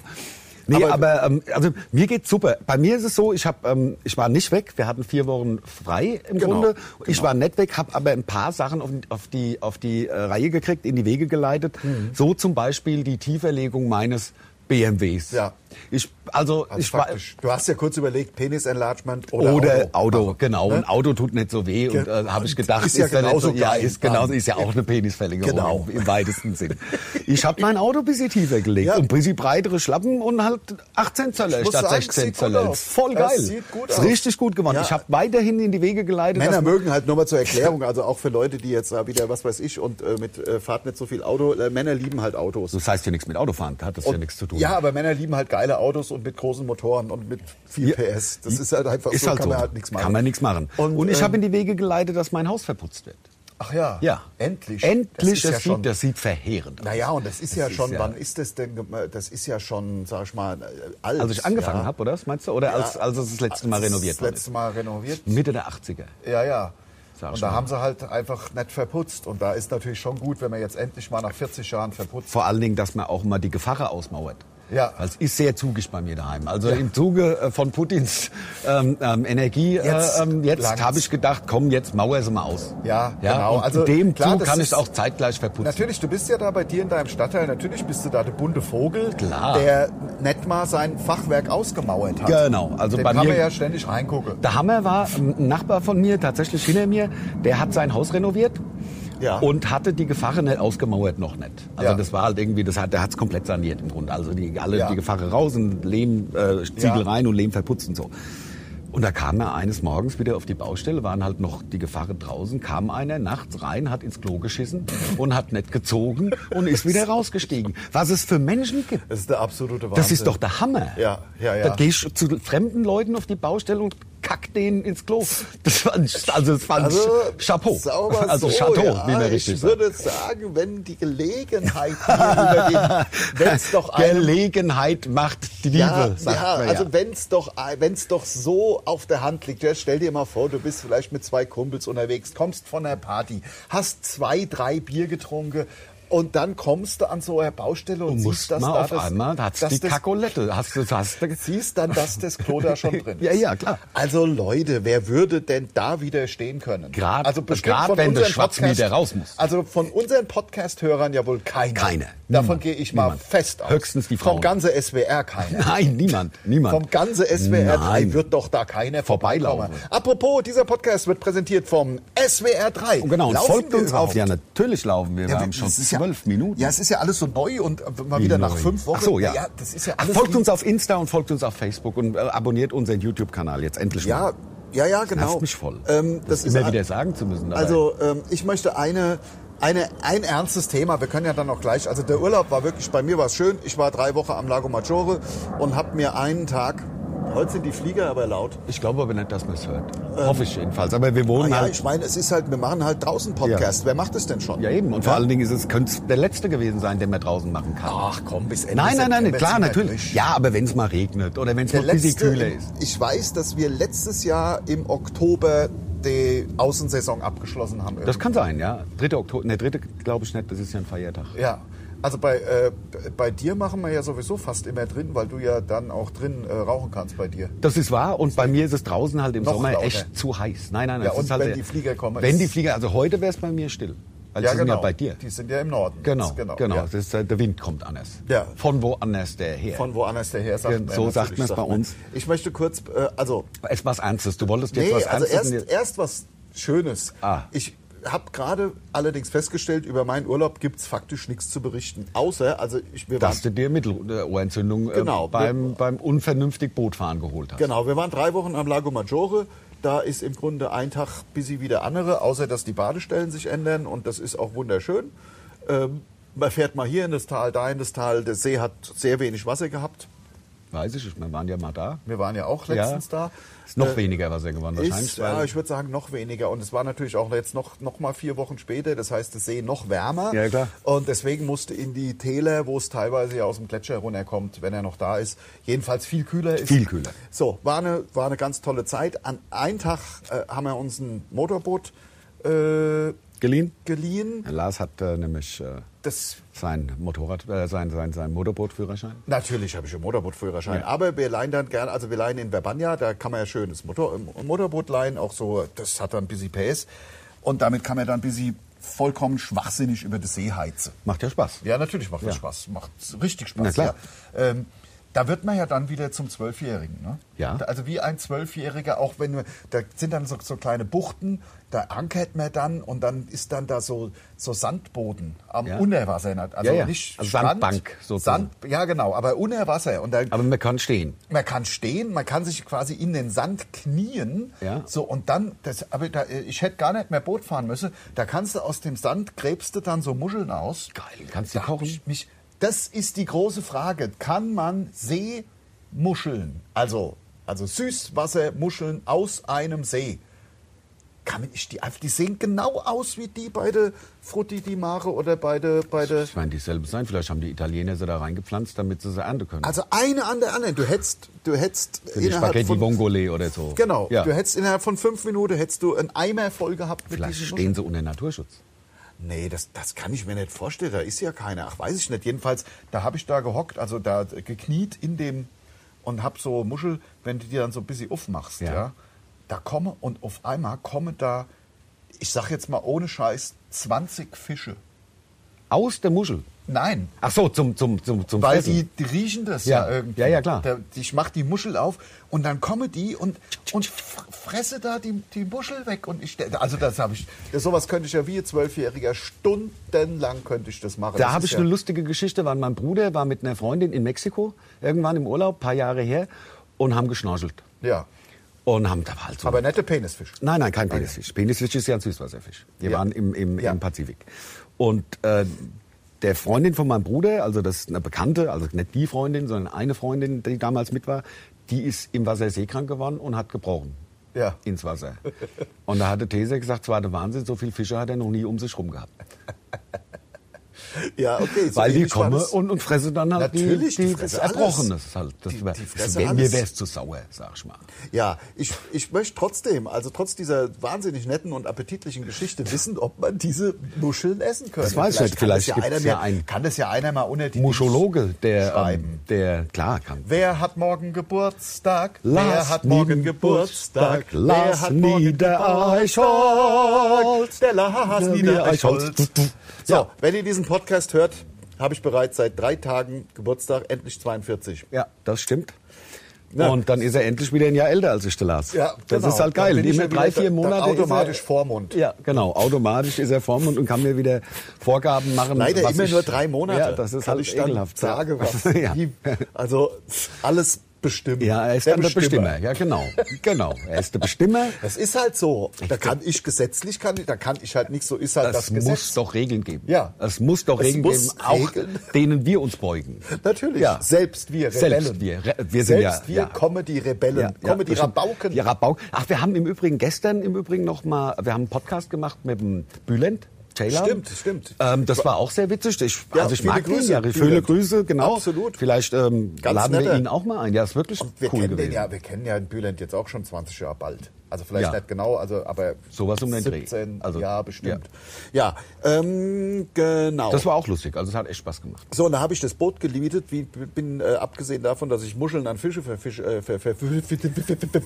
[SPEAKER 3] Nee,
[SPEAKER 2] Aber-
[SPEAKER 3] aber, ähm, also mir geht's super. Bei mir ist es so, ich hab, ähm, ich war nicht weg. Wir hatten vier Wochen frei im
[SPEAKER 2] Genau,
[SPEAKER 3] Grunde. Ich
[SPEAKER 2] genau.
[SPEAKER 3] war nicht weg, habe aber ein paar Sachen auf, auf die auf die äh, Reihe gekriegt, in die Wege geleitet.
[SPEAKER 2] Mhm.
[SPEAKER 3] So zum Beispiel die Tieferlegung meines BMWs.
[SPEAKER 2] Ja.
[SPEAKER 3] Ich, also,
[SPEAKER 2] Also
[SPEAKER 3] ich
[SPEAKER 2] faktisch. Du hast ja kurz überlegt, Penis-Enlargement oder,
[SPEAKER 3] oder Auto,
[SPEAKER 2] Machen,
[SPEAKER 3] genau.
[SPEAKER 2] ne?
[SPEAKER 3] Ein Auto tut nicht so weh und
[SPEAKER 2] Ge-
[SPEAKER 3] äh, habe ich gedacht,
[SPEAKER 2] Ist ja
[SPEAKER 3] da nicht
[SPEAKER 2] genauso
[SPEAKER 3] so, ja, ist genauso, ist ja auch eine Penisverlängerung
[SPEAKER 2] Genau.
[SPEAKER 3] im, im weitesten Sinn. Ich habe mein Auto ein bisschen tiefer gelegt
[SPEAKER 2] Ja.
[SPEAKER 3] und ein bisschen breitere Schlappen und halt 18 Zöller statt
[SPEAKER 2] sagen,
[SPEAKER 3] 16
[SPEAKER 2] sieht gut
[SPEAKER 3] Zöller. Voll
[SPEAKER 2] Das
[SPEAKER 3] geil.
[SPEAKER 2] sieht gut
[SPEAKER 3] ist
[SPEAKER 2] aus.
[SPEAKER 3] richtig gut geworden.
[SPEAKER 2] Ja.
[SPEAKER 3] Ich habe weiterhin in die Wege geleitet.
[SPEAKER 2] Männer mögen halt nur mal zur Erklärung, also auch für Leute, die jetzt da wieder, was weiß ich, und äh, mit äh, fahrt nicht so viel Auto, äh, Männer lieben halt Autos.
[SPEAKER 3] das heißt ja nichts mit Autofahren, hat das ja nichts zu tun.
[SPEAKER 2] Ja, aber Männer lieben halt geile Autos und mit großen Motoren und mit viel
[SPEAKER 3] Ja.
[SPEAKER 2] PS. Das ist halt einfach
[SPEAKER 3] ist
[SPEAKER 2] so,
[SPEAKER 3] halt
[SPEAKER 2] kann
[SPEAKER 3] so.
[SPEAKER 2] man halt nichts machen.
[SPEAKER 3] Kann man nichts machen.
[SPEAKER 2] Und,
[SPEAKER 3] Und, ich
[SPEAKER 2] ähm,
[SPEAKER 3] habe in die Wege geleitet, dass mein Haus verputzt wird.
[SPEAKER 2] Ach ja,
[SPEAKER 3] Ja.
[SPEAKER 2] endlich.
[SPEAKER 3] Endlich,
[SPEAKER 2] das
[SPEAKER 3] das,
[SPEAKER 2] ja schon,
[SPEAKER 3] sieht, das sieht verheerend aus.
[SPEAKER 2] Naja, und das ist ja
[SPEAKER 3] Das
[SPEAKER 2] schon,
[SPEAKER 3] ist ja-
[SPEAKER 2] wann ist das denn, das ist ja schon, sag ich mal, äh, alt.
[SPEAKER 3] Als ich angefangen
[SPEAKER 2] ja.
[SPEAKER 3] habe, oder? Meinst du? Oder als,
[SPEAKER 2] Ja,
[SPEAKER 3] als es das letzte Mal
[SPEAKER 2] als
[SPEAKER 3] renoviert
[SPEAKER 2] Das
[SPEAKER 3] wurde?
[SPEAKER 2] letzte Mal renoviert.
[SPEAKER 3] Mitte der 80er.
[SPEAKER 2] Ja, ja. Und
[SPEAKER 3] schon.
[SPEAKER 2] da haben sie halt einfach nicht verputzt. Und da ist natürlich schon gut, wenn man jetzt endlich mal nach 40 Jahren verputzt.
[SPEAKER 3] Vor allen Dingen, dass man auch mal die Gefache ausmauert.
[SPEAKER 2] Ja.
[SPEAKER 3] Es ist sehr zugig bei mir daheim. Also im Zuge äh, von Putins ähm, ähm, Energie
[SPEAKER 2] Jetzt
[SPEAKER 3] jetzt, äh, ähm, jetzt habe ich gedacht, komm, jetzt mauer sie mal aus.
[SPEAKER 2] Ja, genau.
[SPEAKER 3] Und
[SPEAKER 2] Also,
[SPEAKER 3] in dem
[SPEAKER 2] klar,
[SPEAKER 3] Zug kann ich es auch zeitgleich verputzen.
[SPEAKER 2] Natürlich, du bist ja da bei dir in deinem Stadtteil, natürlich bist du da der bunte Vogel,
[SPEAKER 3] Klar.
[SPEAKER 2] der nicht mal sein Fachwerk ausgemauert hat.
[SPEAKER 3] Genau, also
[SPEAKER 2] Dem
[SPEAKER 3] bei
[SPEAKER 2] kann
[SPEAKER 3] mir-
[SPEAKER 2] man ja ständig reingucken.
[SPEAKER 3] Der Hammer war, ein Nachbar von mir, tatsächlich hinter mir, der hat sein Haus renoviert.
[SPEAKER 2] Ja.
[SPEAKER 3] Und hatte die Gefache nicht ausgemauert, noch nicht. Also
[SPEAKER 2] Ja.
[SPEAKER 3] das war halt irgendwie, das hat, der hat es komplett saniert im Grunde. Also die, alle
[SPEAKER 2] Ja.
[SPEAKER 3] die Gefache raus und Lehm, äh, Ziegel rein und Lehm verputzt und so. Und da kam er eines Morgens wieder auf die Baustelle, waren halt noch die Gefache draußen, kam einer nachts rein, hat ins Klo geschissen und hat nicht gezogen und ist wieder rausgestiegen. Was es für Menschen gibt.
[SPEAKER 2] Das ist der absolute Wahnsinn.
[SPEAKER 3] Das ist doch der Hammer.
[SPEAKER 2] Ja, ja, ja.
[SPEAKER 3] Da geh ich zu fremden Leuten auf die Baustelle und kack denen ins Klo. Das ich, also das fand
[SPEAKER 2] Also,
[SPEAKER 3] ich Chapeau. Also
[SPEAKER 2] so,
[SPEAKER 3] Chateau,
[SPEAKER 2] ja,
[SPEAKER 3] wie man richtig
[SPEAKER 2] Ich würde sagen, wenn die Gelegenheit über den, wenn es doch einem
[SPEAKER 3] Gelegenheit macht die Liebe,
[SPEAKER 2] Ja,
[SPEAKER 3] sagt
[SPEAKER 2] ja,
[SPEAKER 3] man
[SPEAKER 2] also
[SPEAKER 3] ja.
[SPEAKER 2] wenn's doch, wenn's doch so auf der Hand liegt, ja, stell dir mal vor, du bist vielleicht mit zwei Kumpels unterwegs, kommst von der Party, hast zwei, drei Bier getrunken und dann kommst du an so einer Baustelle und
[SPEAKER 3] Du
[SPEAKER 2] siehst,
[SPEAKER 3] musst
[SPEAKER 2] dass
[SPEAKER 3] mal
[SPEAKER 2] da
[SPEAKER 3] auf
[SPEAKER 2] das,
[SPEAKER 3] einmal, da hat's die
[SPEAKER 2] das-
[SPEAKER 3] Kakolette. Hast du, hast du,
[SPEAKER 2] siehst dann, dass das Klo da schon drin ist.
[SPEAKER 3] Ja, ja, klar.
[SPEAKER 2] Also Leute, wer würde denn da widerstehen können?
[SPEAKER 3] Grad-
[SPEAKER 2] also von
[SPEAKER 3] wenn der
[SPEAKER 2] unseren
[SPEAKER 3] Schwarzmieter
[SPEAKER 2] Podcast-
[SPEAKER 3] raus muss.
[SPEAKER 2] Also von unseren Podcast-Hörern ja wohl keiner.
[SPEAKER 3] Keiner.
[SPEAKER 2] Davon gehe ich mal
[SPEAKER 3] Niemand.
[SPEAKER 2] fest aus.
[SPEAKER 3] Höchstens die
[SPEAKER 2] Vom
[SPEAKER 3] Frauen.
[SPEAKER 2] ganze SWR keiner.
[SPEAKER 3] Nein, niemand, niemand.
[SPEAKER 2] Vom ganze SWR 3
[SPEAKER 3] Nein.
[SPEAKER 2] wird doch da keiner
[SPEAKER 3] Vorbeilaufen.
[SPEAKER 2] Apropos, dieser Podcast wird präsentiert vom SWR 3.
[SPEAKER 3] Und genau, und
[SPEAKER 2] Laufen
[SPEAKER 3] folgt
[SPEAKER 2] wir
[SPEAKER 3] uns auf. Ja, natürlich laufen wir. Wir
[SPEAKER 2] Ja,
[SPEAKER 3] haben
[SPEAKER 2] das
[SPEAKER 3] schon zwölf Minuten.
[SPEAKER 2] Ja, es ist ja alles so neu und äh, mal
[SPEAKER 3] Wie
[SPEAKER 2] wieder nach fünf Wochen.
[SPEAKER 3] Ach so, ja.
[SPEAKER 2] das ist ja
[SPEAKER 3] Ach,
[SPEAKER 2] alles
[SPEAKER 3] folgt
[SPEAKER 2] wie-
[SPEAKER 3] uns auf Insta und folgt uns auf Facebook und äh, abonniert unseren YouTube-Kanal jetzt endlich
[SPEAKER 2] Ja,
[SPEAKER 3] mal.
[SPEAKER 2] ja, ja, genau.
[SPEAKER 3] Nervt mich voll.
[SPEAKER 2] Ähm,
[SPEAKER 3] das,
[SPEAKER 2] das ist
[SPEAKER 3] immer wieder sagen zu müssen. dabei.
[SPEAKER 2] Also ähm, ich möchte eine, eine, ein ernstes Thema. Wir können ja dann auch gleich. Also der Urlaub war wirklich bei mir war es schön. Ich war drei Wochen am Lago Maggiore und habe mir einen Tag. Heute sind die Flieger aber laut.
[SPEAKER 3] ich glaube aber nicht, dass man es hört. Hoffe ich jedenfalls. Aber wir wohnen
[SPEAKER 2] Ah, ja,
[SPEAKER 3] halt.
[SPEAKER 2] ich meine, es ist halt, wir machen halt draußen Podcast. Wer macht es denn schon?
[SPEAKER 3] ja, eben. Und vor allen Dingen ist es, könnte es der letzte gewesen sein, den man draußen machen kann.
[SPEAKER 2] Ach komm, bis Ende
[SPEAKER 3] nein, nein, nein, klar, natürlich. Ja, aber wenn es mal regnet oder wenn es noch ein bisschen kühler ist.
[SPEAKER 2] ich weiß, dass wir letztes Jahr im Oktober die Außensaison abgeschlossen haben.
[SPEAKER 3] Das kann sein, ja. 3. Oktober, ne, 3. glaube ich nicht, das ist ja ein Feiertag.
[SPEAKER 2] Ja, also bei, äh, bei dir machen wir ja sowieso fast immer drin, weil du ja dann auch drin äh, rauchen kannst bei dir.
[SPEAKER 3] Das ist wahr und bei mir ist es draußen halt im
[SPEAKER 2] Noch
[SPEAKER 3] Sommer
[SPEAKER 2] lauter.
[SPEAKER 3] echt zu heiß. Nein, nein, nein.
[SPEAKER 2] Ja,
[SPEAKER 3] es
[SPEAKER 2] und
[SPEAKER 3] ist halt
[SPEAKER 2] wenn
[SPEAKER 3] der-
[SPEAKER 2] die Flieger kommen,
[SPEAKER 3] Wenn die Flieger, also heute wäre es bei mir still. Weil sie sind ja bei dir.
[SPEAKER 2] Die sind ja im Norden.
[SPEAKER 3] Genau,
[SPEAKER 2] jetzt,
[SPEAKER 3] genau.
[SPEAKER 2] ja.
[SPEAKER 3] Das ist, äh, der Wind kommt anders.
[SPEAKER 2] Ja.
[SPEAKER 3] Von woanders der her.
[SPEAKER 2] Von woanders daher
[SPEAKER 3] Ja,
[SPEAKER 2] sagt man.
[SPEAKER 3] so sagt man's bei
[SPEAKER 2] man.
[SPEAKER 3] uns.
[SPEAKER 2] Ich möchte kurz, äh, also,
[SPEAKER 3] es was Ernstes. Du wolltest jetzt
[SPEAKER 2] nee,
[SPEAKER 3] was
[SPEAKER 2] also
[SPEAKER 3] Ernstes.
[SPEAKER 2] erst, erst was Schönes.
[SPEAKER 3] Ah.
[SPEAKER 2] Ich habe gerade allerdings festgestellt, über meinen Urlaub gibt's faktisch nichts zu berichten. Außer, also ich, wir
[SPEAKER 3] dass
[SPEAKER 2] waren,
[SPEAKER 3] du dir Mittelohrentzündung
[SPEAKER 2] Genau.
[SPEAKER 3] äh, beim, beim unvernünftig Bootfahren geholt hast.
[SPEAKER 2] genau, wir waren drei Wochen am Lago Maggiore. Da ist im Grunde ein Tag busy wie der andere, außer dass die Badestellen sich ändern und das ist auch wunderschön. Ähm, man fährt mal hier in das Tal, da in das Tal. Der See hat sehr wenig Wasser gehabt.
[SPEAKER 3] Weiß ich, wir waren ja mal da.
[SPEAKER 2] Wir waren ja auch letztens da.
[SPEAKER 3] Ist noch
[SPEAKER 2] Äh,
[SPEAKER 3] weniger Wasser geworden wahrscheinlich.
[SPEAKER 2] Ist, ja,
[SPEAKER 3] weil-
[SPEAKER 2] ich würde sagen noch weniger. Und es war natürlich auch jetzt noch, noch mal vier Wochen später. Das heißt, der See noch wärmer.
[SPEAKER 3] Ja, klar.
[SPEAKER 2] Und deswegen musste in die Täler, wo es teilweise ja aus dem Gletscher runterkommt, wenn er noch da ist, jedenfals viel kühler ist.
[SPEAKER 3] Viel kühler.
[SPEAKER 2] So, war eine, war eine ganz tolle Zeit. An einem Tag äh, haben wir uns ein Motorboot äh,
[SPEAKER 3] Geliehen?
[SPEAKER 2] geliehen.
[SPEAKER 3] Lars hat äh, nämlich äh,
[SPEAKER 2] Das
[SPEAKER 3] sein Motorrad, äh, sein, sein, sein Motorbootführerschein.
[SPEAKER 2] Natürlich habe ich einen Motorbootführerschein,
[SPEAKER 3] Ja.
[SPEAKER 2] aber wir leihen dann gerne, also wir leihen in Verbania, da kann man ja schönes Motor, ein Motorboot leihen, auch so, das hat dann ein bisschen PS und damit kann man dann ein bisschen vollkommen schwachsinnig über die See heizen.
[SPEAKER 3] Macht ja Spaß.
[SPEAKER 2] Ja, natürlich macht das
[SPEAKER 3] Ja.
[SPEAKER 2] Spaß, macht richtig Spaß.
[SPEAKER 3] Na klar.
[SPEAKER 2] Ja. Ähm, Da wird man ja dann wieder zum Zwölfjährigen. Ne?
[SPEAKER 3] Ja.
[SPEAKER 2] Also wie ein Zwölfjähriger, auch wenn wir, da sind dann so, so kleine Buchten, da ankert man dann und dann ist dann da so, so Sandboden am
[SPEAKER 3] Ja.
[SPEAKER 2] Unterwasser. Also
[SPEAKER 3] Ja, ja.
[SPEAKER 2] nicht
[SPEAKER 3] Also
[SPEAKER 2] Strand,
[SPEAKER 3] Sandbank sozusagen.
[SPEAKER 2] Sand, ja, genau, aber unter Wasser. Und da,
[SPEAKER 3] Aber man kann stehen.
[SPEAKER 2] man kann stehen, man kann sich quasi in den Sand knien.
[SPEAKER 3] Ja.
[SPEAKER 2] So, und dann, das, aber da, ich hätte gar nicht mehr Boot fahren müssen. Da kannst du aus dem Sand, gräbst du dann so Muscheln aus.
[SPEAKER 3] Geil, kannst du
[SPEAKER 2] Da
[SPEAKER 3] kochen?
[SPEAKER 2] ich Mich, das ist die große Frage. Kann man Seemuscheln, also, also Süßwassermuscheln aus einem See, kann ich die einfach, die sehen genau aus wie die bei der Frutti di Mare oder bei der, bei der,
[SPEAKER 3] Ich meine, dieselbe sein. Vielleicht haben die Italiener sie da reingepflanzt, damit sie sie ernten können.
[SPEAKER 2] also eine an der anderen. Du hättest, du hättest
[SPEAKER 3] Für die Spaghetti Vongole oder so.
[SPEAKER 2] Genau,
[SPEAKER 3] Ja.
[SPEAKER 2] du hättest innerhalb von fünf Minuten hättest du einen Eimer voll gehabt
[SPEAKER 3] Vielleicht stehen sie unter Naturschutz.
[SPEAKER 2] Nee, das, das kann ich mir nicht vorstellen. Da ist ja keiner. Ach, weiß ich nicht. Jedenfalls, da habe ich da gehockt, also da gekniet in dem und hab so Muschel, wenn du die dann so ein bisschen aufmachst, ja.
[SPEAKER 3] Ja.
[SPEAKER 2] da komme und auf einmal kommen da, ich sag jetzt mal ohne Scheiß, 20 Fische.
[SPEAKER 3] Aus der Muschel.
[SPEAKER 2] Nein,
[SPEAKER 3] Ach so, zum, zum, zum, zum
[SPEAKER 2] weil
[SPEAKER 3] Fressen.
[SPEAKER 2] die, die riechen das ja,
[SPEAKER 3] Ja.
[SPEAKER 2] irgendwie.
[SPEAKER 3] Ja, ja, klar.
[SPEAKER 2] Da, ich mach die Muschel auf und dann kommen die und, und fresse da die, die Muschel weg. Und ich, also das habe ich, das, sowas könnte ich ja wie ein Zwölfjähriger stundenlang könnte ich das machen.
[SPEAKER 3] Da habe ich
[SPEAKER 2] ja,
[SPEAKER 3] eine lustige Geschichte, weil mein Bruder war mit einer Freundin in Mexiko, irgendwann im Urlaub, paar Jahre her, und haben geschnorchelt.
[SPEAKER 2] Ja,
[SPEAKER 3] Und haben da war halt so.
[SPEAKER 2] aber nette Penisfisch.
[SPEAKER 3] Nein, nein, kein Penisfisch. Penisfisch ist ja ein Süßwasserfisch. Wir
[SPEAKER 2] Ja.
[SPEAKER 3] waren im, im,
[SPEAKER 2] Ja.
[SPEAKER 3] im Pazifik. Und äh, der Freundin von meinem Bruder, also das ist eine Bekannte, also nicht die Freundin, sondern eine Freundin, die damals mit war, die ist im Wasser seekrank geworden und hat gebrochen.
[SPEAKER 2] Ja.
[SPEAKER 3] Ins Wasser. Und da hatte Tese gesagt, es war der Wahnsinn, so viele Fische hat er noch nie um sich rum gehabt.
[SPEAKER 2] Ja, okay. so
[SPEAKER 3] Weil die kommen und, und fressen dann halt
[SPEAKER 2] Natürlich,
[SPEAKER 3] die,
[SPEAKER 2] die
[SPEAKER 3] die, das Erbrochene.
[SPEAKER 2] alles.
[SPEAKER 3] Halt. Das
[SPEAKER 2] Die- die
[SPEAKER 3] wär, mir wäre es zu sauer, sag ich mal.
[SPEAKER 2] Ja, ich, ich möchte trotzdem, also trotz dieser wahnsinnig netten und appetitlichen Geschichte, wissen, ob man diese Muscheln essen könnte.
[SPEAKER 3] Das weiß ich nicht.
[SPEAKER 2] kann das
[SPEAKER 3] Vielleicht
[SPEAKER 2] ja
[SPEAKER 3] ja einen
[SPEAKER 2] Kann das ja einer mal unter die
[SPEAKER 3] Muschologe, der,
[SPEAKER 2] schreiben.
[SPEAKER 3] ähm, der klar kann.
[SPEAKER 2] Wer hat morgen Geburtstag? Wer
[SPEAKER 3] Lars
[SPEAKER 2] hat morgen. Geburtstag? Wer hat morgen Geburtstag? Der Lars
[SPEAKER 3] Der
[SPEAKER 2] Niedereichholz. So,
[SPEAKER 3] Ja.
[SPEAKER 2] wenn ihr diesen Podcast hört, habe ich bereits seit drei Tagen Geburtstag, endlich 42.
[SPEAKER 3] Ja, das stimmt.
[SPEAKER 2] Ja.
[SPEAKER 3] Und dann ist er endlich wieder ein Jahr älter als ich, der Lars.
[SPEAKER 2] Ja,
[SPEAKER 3] das
[SPEAKER 2] genau.
[SPEAKER 3] ist halt geil. Immer drei, vier Monate.
[SPEAKER 2] automatisch
[SPEAKER 3] er,
[SPEAKER 2] Vormund.
[SPEAKER 3] Ja, genau. Automatisch ist er Vormund und kann mir wieder Vorgaben machen.
[SPEAKER 2] Leider immer
[SPEAKER 3] ich,
[SPEAKER 2] nur drei Monate.
[SPEAKER 3] Ja, das ist
[SPEAKER 2] Kann
[SPEAKER 3] halt
[SPEAKER 2] ich
[SPEAKER 3] ekelhaft.
[SPEAKER 2] Sage was.
[SPEAKER 3] ja.
[SPEAKER 2] Also alles bestimmen.
[SPEAKER 3] ja, er ist
[SPEAKER 2] Der
[SPEAKER 3] dann der
[SPEAKER 2] Bestimmer.
[SPEAKER 3] Bestimmer. Ja, genau. Genau. Er ist der Bestimmer.
[SPEAKER 2] Das ist halt so. Da kann ich gesetzlich, kann, ich- da kann ich halt nicht so, ist halt das,
[SPEAKER 3] Es muss
[SPEAKER 2] Gesetz.
[SPEAKER 3] doch Regeln geben.
[SPEAKER 2] Ja.
[SPEAKER 3] Es muss doch
[SPEAKER 2] Es
[SPEAKER 3] Regeln
[SPEAKER 2] muss
[SPEAKER 3] geben, auch
[SPEAKER 2] Regeln.
[SPEAKER 3] denen wir uns beugen.
[SPEAKER 2] Natürlich.
[SPEAKER 3] Ja.
[SPEAKER 2] Selbst wir Rebellen.
[SPEAKER 3] Selbst wir. Re- wir sind
[SPEAKER 2] Selbst
[SPEAKER 3] ja,
[SPEAKER 2] wir
[SPEAKER 3] ja.
[SPEAKER 2] Comedy-Rebellen. Comedy
[SPEAKER 3] bestimmt.
[SPEAKER 2] Rabauken.
[SPEAKER 3] Ja, Rabauken. Ach, wir haben im Übrigen gestern im Übrigen noch mal, wir haben einen Podcast gemacht mit dem Bülent. Taylor.
[SPEAKER 2] Stimmt, stimmt.
[SPEAKER 3] Ähm, das war auch sehr witzig. Ich,
[SPEAKER 2] Ja,
[SPEAKER 3] also ich mag ihn,
[SPEAKER 2] Grüße,
[SPEAKER 3] ja,
[SPEAKER 2] Bülent.
[SPEAKER 3] viele Grüße, genau.
[SPEAKER 2] Absolut.
[SPEAKER 3] Vielleicht ähm, laden wir
[SPEAKER 2] netter.
[SPEAKER 3] ihn auch mal ein. Ja, ist wirklich
[SPEAKER 2] Und wir
[SPEAKER 3] cool
[SPEAKER 2] kennen
[SPEAKER 3] gewesen.
[SPEAKER 2] den ja, wir kennen ja Bülent jetzt auch schon 20 Jahre bald. Also vielleicht
[SPEAKER 3] Ja.
[SPEAKER 2] nicht genau, also aber
[SPEAKER 3] Sowas um den Dreh.
[SPEAKER 2] 17
[SPEAKER 3] Also,
[SPEAKER 2] ja bestimmt. Ja, ähm, genau.
[SPEAKER 3] Das war auch lustig. Also es hat echt Spaß gemacht.
[SPEAKER 2] So, und da habe ich das Boot gemietet, wie, bin äh, abgesehen davon, dass ich Muscheln an Fische verfische. Äh, ver, ver,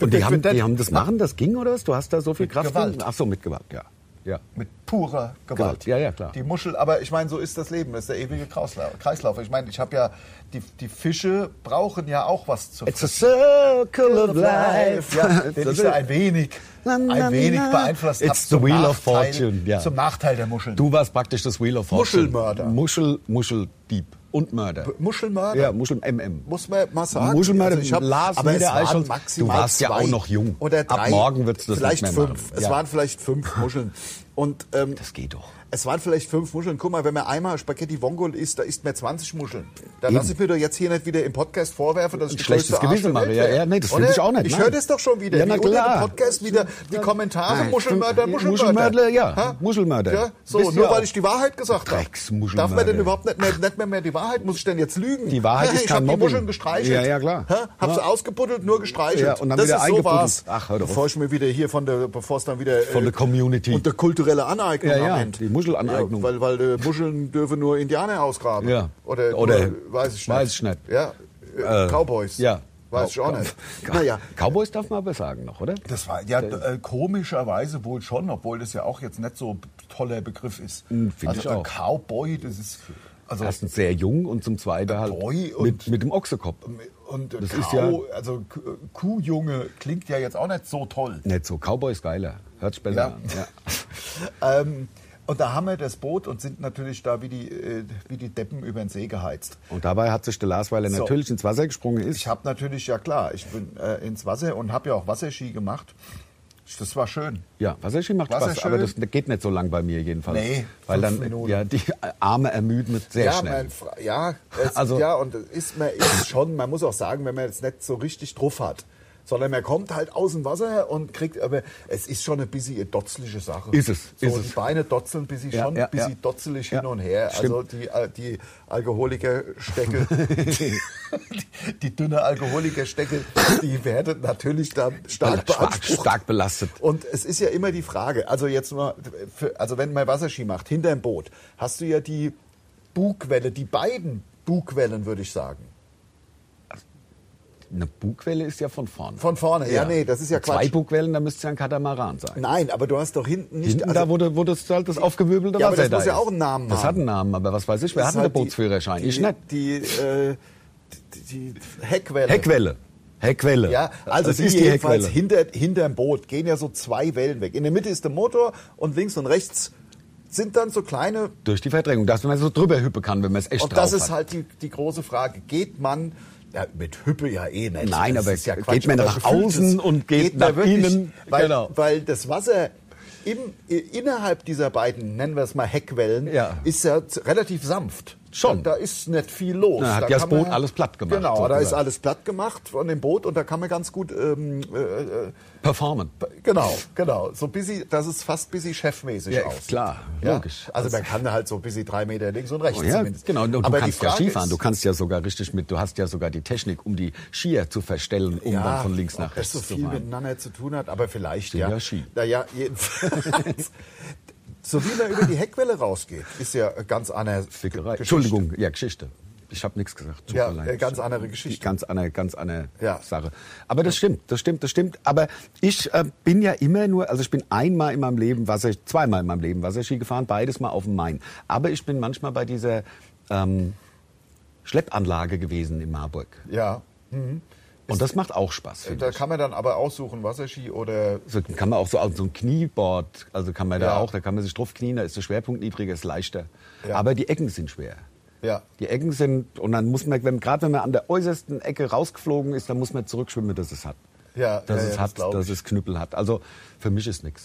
[SPEAKER 3] Und die haben, die haben das machen, das ging oder was? Du hast da so viel Kraft
[SPEAKER 2] Gewalt.
[SPEAKER 3] Ach so, mit Gewalt, ja. Ja.
[SPEAKER 2] mit purer Gewalt.
[SPEAKER 3] Gewalt, ja, ja, klar.
[SPEAKER 2] Die Muschel, aber ich meine, so ist das Leben, das ist der ewige Kreislauf. Ich meine, ich habe ja, die, die Fische brauchen ja auch was zu
[SPEAKER 3] It's a circle of life.
[SPEAKER 2] Ja, den ich da ein wenig, ein wenig beeinflusst.
[SPEAKER 3] It's the wheel of fortune, ja.
[SPEAKER 2] Zum Nachteil der Muscheln.
[SPEAKER 3] Du warst praktisch das Wheel of Fortune.
[SPEAKER 2] Muschelmörder.
[SPEAKER 3] Muschel, Muscheldieb und Mörder.
[SPEAKER 2] Muschelmörder?
[SPEAKER 3] Ja, Muschel MM.
[SPEAKER 2] Muss man mal sagen.
[SPEAKER 3] Muschelmörder,
[SPEAKER 2] Also ich hab-
[SPEAKER 3] Lars
[SPEAKER 2] aber es waren maximal
[SPEAKER 3] du warst ja auch noch jung.
[SPEAKER 2] Oder
[SPEAKER 3] Ab
[SPEAKER 2] drei,
[SPEAKER 3] morgen wird's das
[SPEAKER 2] vielleicht
[SPEAKER 3] nicht mehr
[SPEAKER 2] fünf.
[SPEAKER 3] machen.
[SPEAKER 2] Es
[SPEAKER 3] Ja.
[SPEAKER 2] waren vielleicht fünf Muscheln. Und ähm,
[SPEAKER 3] Das geht doch.
[SPEAKER 2] Es waren vielleicht fünf Muscheln. Guck mal, wenn man einmal Spaghetti Vongole isst, da isst man 20 Muscheln. Da lasse ich mir doch jetzt hier nicht wieder im Podcast vorwerfen, dass ich
[SPEAKER 3] Ein
[SPEAKER 2] die
[SPEAKER 3] schlechtes Gewissen mache. Ja, ja, nee, das finde ich auch nicht,
[SPEAKER 2] Ich höre das doch schon wieder.
[SPEAKER 3] Ja, na klar.
[SPEAKER 2] dem Podcast wieder die Kommentare.
[SPEAKER 3] Nein,
[SPEAKER 2] Muschelmörder. Muschelmörder.
[SPEAKER 3] Muschelmörder, ja.
[SPEAKER 2] Ha?
[SPEAKER 3] Muschelmörder.
[SPEAKER 2] Ja, so,
[SPEAKER 3] Bist
[SPEAKER 2] nur
[SPEAKER 3] ja
[SPEAKER 2] weil ich die Wahrheit gesagt habe. Darf man denn überhaupt nicht mehr, nicht mehr, mehr die Wahrheit? Muss ich denn jetzt lügen?
[SPEAKER 3] Die Wahrheit ist
[SPEAKER 2] ich
[SPEAKER 3] kein
[SPEAKER 2] hab die
[SPEAKER 3] Mobbing.
[SPEAKER 2] Muscheln gestreichelt.
[SPEAKER 3] Ja, ja, klar.
[SPEAKER 2] Ha? Hab
[SPEAKER 3] Ja.
[SPEAKER 2] sie ausgebuddelt, nur gestreichelt.
[SPEAKER 3] Ja, und dann
[SPEAKER 2] das
[SPEAKER 3] wieder
[SPEAKER 2] ist so war's.
[SPEAKER 3] Ach, hör doch.
[SPEAKER 2] Bevor ich mir wieder hier von der, bevor es dann wieder
[SPEAKER 3] Von
[SPEAKER 2] äh,
[SPEAKER 3] der Community.
[SPEAKER 2] und der kulturelle Aneignung
[SPEAKER 3] Ja,
[SPEAKER 2] am
[SPEAKER 3] ja,
[SPEAKER 2] Ende.
[SPEAKER 3] Muschelaneignung.
[SPEAKER 2] Ja, weil weil äh, Muscheln dürfen nur Indianer ausgraben.
[SPEAKER 3] Ja.
[SPEAKER 2] Oder,
[SPEAKER 3] Oder-
[SPEAKER 2] nur, weiß ich nicht.
[SPEAKER 3] weiß ich nicht.
[SPEAKER 2] Ja, äh,
[SPEAKER 3] Äh,
[SPEAKER 2] Cowboys.
[SPEAKER 3] Ja.
[SPEAKER 2] Weiß ich auch nicht. Naja.
[SPEAKER 3] Cowboys darf man aber sagen noch, oder?
[SPEAKER 2] Das war ja äh, komischerweise wohl schon, obwohl das ja auch jetzt nicht so ein toller Begriff ist.
[SPEAKER 3] Hm, find
[SPEAKER 2] also
[SPEAKER 3] ich auch.
[SPEAKER 2] Cowboy, das ist Also-
[SPEAKER 3] Erstens sehr jung und zum Zweiten halt
[SPEAKER 2] Boy und-
[SPEAKER 3] mit, mit dem Ochsekopf.
[SPEAKER 2] Und
[SPEAKER 3] Das
[SPEAKER 2] Kau,
[SPEAKER 3] ist ja-
[SPEAKER 2] also Kuhjunge klingt ja jetzt auch nicht so toll.
[SPEAKER 3] Nicht so, Cowboy ist geiler. Hört sich besser
[SPEAKER 2] Ja.
[SPEAKER 3] an. Ja.
[SPEAKER 2] Ähm, und da haben wir das Boot und sind natürlich da wie die, äh, wie die Deppen über den See geheizt.
[SPEAKER 3] Und dabei hat sich der Lars, weil er
[SPEAKER 2] So.
[SPEAKER 3] natürlich ins Wasser gesprungen ist,
[SPEAKER 2] Ich habe natürlich, ja klar, ich bin äh, ins Wasser und habe ja auch Wasserski gemacht. Das war schön.
[SPEAKER 3] Ja, Wasserski macht
[SPEAKER 2] Wasser
[SPEAKER 3] Spaß, aber das
[SPEAKER 2] schön.
[SPEAKER 3] geht nicht so lang bei mir jedenfalls.
[SPEAKER 2] Nee,
[SPEAKER 3] weil dann
[SPEAKER 2] Minuten.
[SPEAKER 3] ja die Arme ermüden sehr
[SPEAKER 2] ja,
[SPEAKER 3] schnell.
[SPEAKER 2] mein Fra ja, es,
[SPEAKER 3] Also-
[SPEAKER 2] ja, und ist, man ist schon, man muss auch sagen, wenn man jetzt nicht so richtig drauf hat, sondern man kommt halt aus dem Wasser und kriegt, aber es ist schon ein bisschen eine dotzliche Sache.
[SPEAKER 3] Ist es,
[SPEAKER 2] So,
[SPEAKER 3] ist
[SPEAKER 2] die
[SPEAKER 3] es.
[SPEAKER 2] Beine dotzeln bis
[SPEAKER 3] Ja,
[SPEAKER 2] schon
[SPEAKER 3] ja,
[SPEAKER 2] ein bisschen
[SPEAKER 3] ja.
[SPEAKER 2] dotzelig hin und her.
[SPEAKER 3] stimmt.
[SPEAKER 2] Also die, äh, die Alkoholikerstecke, die, die dünne Alkoholikerstecke, die werden natürlich dann stark
[SPEAKER 3] stark, stark belastet.
[SPEAKER 2] Und es ist ja immer die Frage, also jetzt nur, für, also wenn man Wasserski macht, hinterm Boot, hast du ja die Bugwelle, die beiden Bugwellen, würde ich sagen.
[SPEAKER 3] Eine Bugwelle ist ja von vorne.
[SPEAKER 2] Von vorne, ja, nee, das ist ja
[SPEAKER 3] Zwei
[SPEAKER 2] Quatsch.
[SPEAKER 3] Bugwellen, da müsste ja ein Katamaran sein.
[SPEAKER 2] Nein, aber du hast doch hinten nicht...
[SPEAKER 3] Hinten
[SPEAKER 2] also-
[SPEAKER 3] da, wo das halt das aufgewirbelte
[SPEAKER 2] Ja, aber
[SPEAKER 3] Wasser
[SPEAKER 2] das muss
[SPEAKER 3] da
[SPEAKER 2] ja
[SPEAKER 3] ist.
[SPEAKER 2] auch einen Namen
[SPEAKER 3] Das
[SPEAKER 2] haben.
[SPEAKER 3] hat einen Namen, aber was weiß ich, wer
[SPEAKER 2] das
[SPEAKER 3] hat denn
[SPEAKER 2] halt
[SPEAKER 3] den Bootsführerschein?
[SPEAKER 2] Die,
[SPEAKER 3] ich nicht.
[SPEAKER 2] Die, äh, die, die Heckwelle.
[SPEAKER 3] Heckwelle. Heckwelle.
[SPEAKER 2] Ja, also
[SPEAKER 3] das ist die
[SPEAKER 2] jedenfalls
[SPEAKER 3] Heckwelle.
[SPEAKER 2] hinter, hinterm Boot gehen ja so zwei Wellen weg. In der Mitte ist der Motor und links und rechts sind dann so kleine
[SPEAKER 3] Durch die Verdrängung, dass man so drüber hüppen kann, wenn man es echt
[SPEAKER 2] Und
[SPEAKER 3] drauf
[SPEAKER 2] das ist
[SPEAKER 3] hat.
[SPEAKER 2] halt die, die große Frage. Geht man, ja, mit Hüppe ja eh nicht.
[SPEAKER 3] Nein,
[SPEAKER 2] Das
[SPEAKER 3] aber
[SPEAKER 2] ist ja
[SPEAKER 3] geht
[SPEAKER 2] Quatsch,
[SPEAKER 3] man
[SPEAKER 2] aber
[SPEAKER 3] nach außen und geht nach
[SPEAKER 2] man wirklich,
[SPEAKER 3] innen,
[SPEAKER 2] Weil,
[SPEAKER 3] genau.
[SPEAKER 2] weil das Wasser im, innerhalb dieser beiden, nennen wir es mal Heckwellen,
[SPEAKER 3] Ja.
[SPEAKER 2] ist ja relativ sanft.
[SPEAKER 3] Schon.
[SPEAKER 2] Da, da ist nicht viel los.
[SPEAKER 3] Na, hat
[SPEAKER 2] da
[SPEAKER 3] ja das
[SPEAKER 2] kann man-
[SPEAKER 3] Boot alles platt gemacht,
[SPEAKER 2] Genau, da
[SPEAKER 3] sozusagen.
[SPEAKER 2] ist alles platt gemacht von dem Boot und da kann man ganz gut ähm, äh, äh,
[SPEAKER 3] Performen.
[SPEAKER 2] Genau, genau. So busy, das ist fast busy chefmäßig
[SPEAKER 3] Ja,
[SPEAKER 2] aus.
[SPEAKER 3] klar,
[SPEAKER 2] Ja?
[SPEAKER 3] logisch.
[SPEAKER 2] Also man kann halt so busy drei Meter links und rechts
[SPEAKER 3] Oh ja,
[SPEAKER 2] zumindest.
[SPEAKER 3] genau. Und du
[SPEAKER 2] Aber
[SPEAKER 3] kannst ja Skifahren. Du kannst ja sogar richtig mit, du hast ja sogar die Technik, um die Skier zu verstellen, um dann von links nach rechts
[SPEAKER 2] das so
[SPEAKER 3] zu
[SPEAKER 2] viel
[SPEAKER 3] fahren.
[SPEAKER 2] miteinander zu tun hat, aber vielleicht
[SPEAKER 3] Sind
[SPEAKER 2] ja.
[SPEAKER 3] ja Ski.
[SPEAKER 2] Naja, jedenfalls. so wie man über die Heckwelle rausgeht, ist ja ganz anders.
[SPEAKER 3] Fickerei. Entschuldigung, ja, Geschichte. Ich habe nichts gesagt. Tut
[SPEAKER 2] Ja, äh, ganz andere Geschichte.
[SPEAKER 3] Ganz andere, ganz andere
[SPEAKER 2] Ja.
[SPEAKER 3] Sache. Aber das stimmt, das stimmt, das stimmt. Aber ich äh, bin ja immer nur, also ich bin einmal in meinem Leben Wasser, zweimal in meinem Leben Wasserski gefahren, beides mal auf dem Main. Aber ich bin manchmal bei dieser ähm, Schleppanlage gewesen in Marburg.
[SPEAKER 2] Ja.
[SPEAKER 3] Und das macht auch Spaß. finde
[SPEAKER 2] Da
[SPEAKER 3] ich.
[SPEAKER 2] kann man dann aber aussuchen, Wasserski oder.
[SPEAKER 3] So kann man auch so so ein Knieboard, also kann man da
[SPEAKER 2] Ja.
[SPEAKER 3] auch, da kann man sich drauf knien, da ist der Schwerpunkt niedriger, ist leichter.
[SPEAKER 2] Ja.
[SPEAKER 3] Aber die Ecken sind schwer.
[SPEAKER 2] Ja.
[SPEAKER 3] Die Ecken sind, und dann muss man, wenn, gerade wenn man an der äußersten Ecke rausgeflogen ist, dann muss man zurückschwimmen, dass es hat.
[SPEAKER 2] Ja,
[SPEAKER 3] dass
[SPEAKER 2] ja,
[SPEAKER 3] es
[SPEAKER 2] ja,
[SPEAKER 3] hat,
[SPEAKER 2] das
[SPEAKER 3] dass es Knüppel hat. Also für mich ist nichts.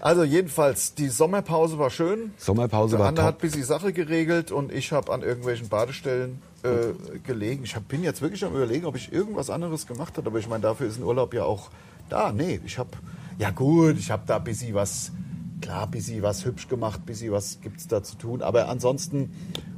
[SPEAKER 2] Also jedenfalls, die Sommerpause war schön.
[SPEAKER 3] Sommerpause
[SPEAKER 2] Der
[SPEAKER 3] war
[SPEAKER 2] Anne
[SPEAKER 3] top.
[SPEAKER 2] hat bis die Sache geregelt und ich habe an irgendwelchen Badestellen äh, gelegen. Ich hab, bin jetzt wirklich am überlegen, ob ich irgendwas anderes gemacht habe. Aber ich meine, dafür ist ein Urlaub ja auch da. Nee, ich habe, ja gut, ich habe da ein bisschen was, klar, ein bisschen was hübsch gemacht, ein bisschen was gibt's da zu tun. Aber ansonsten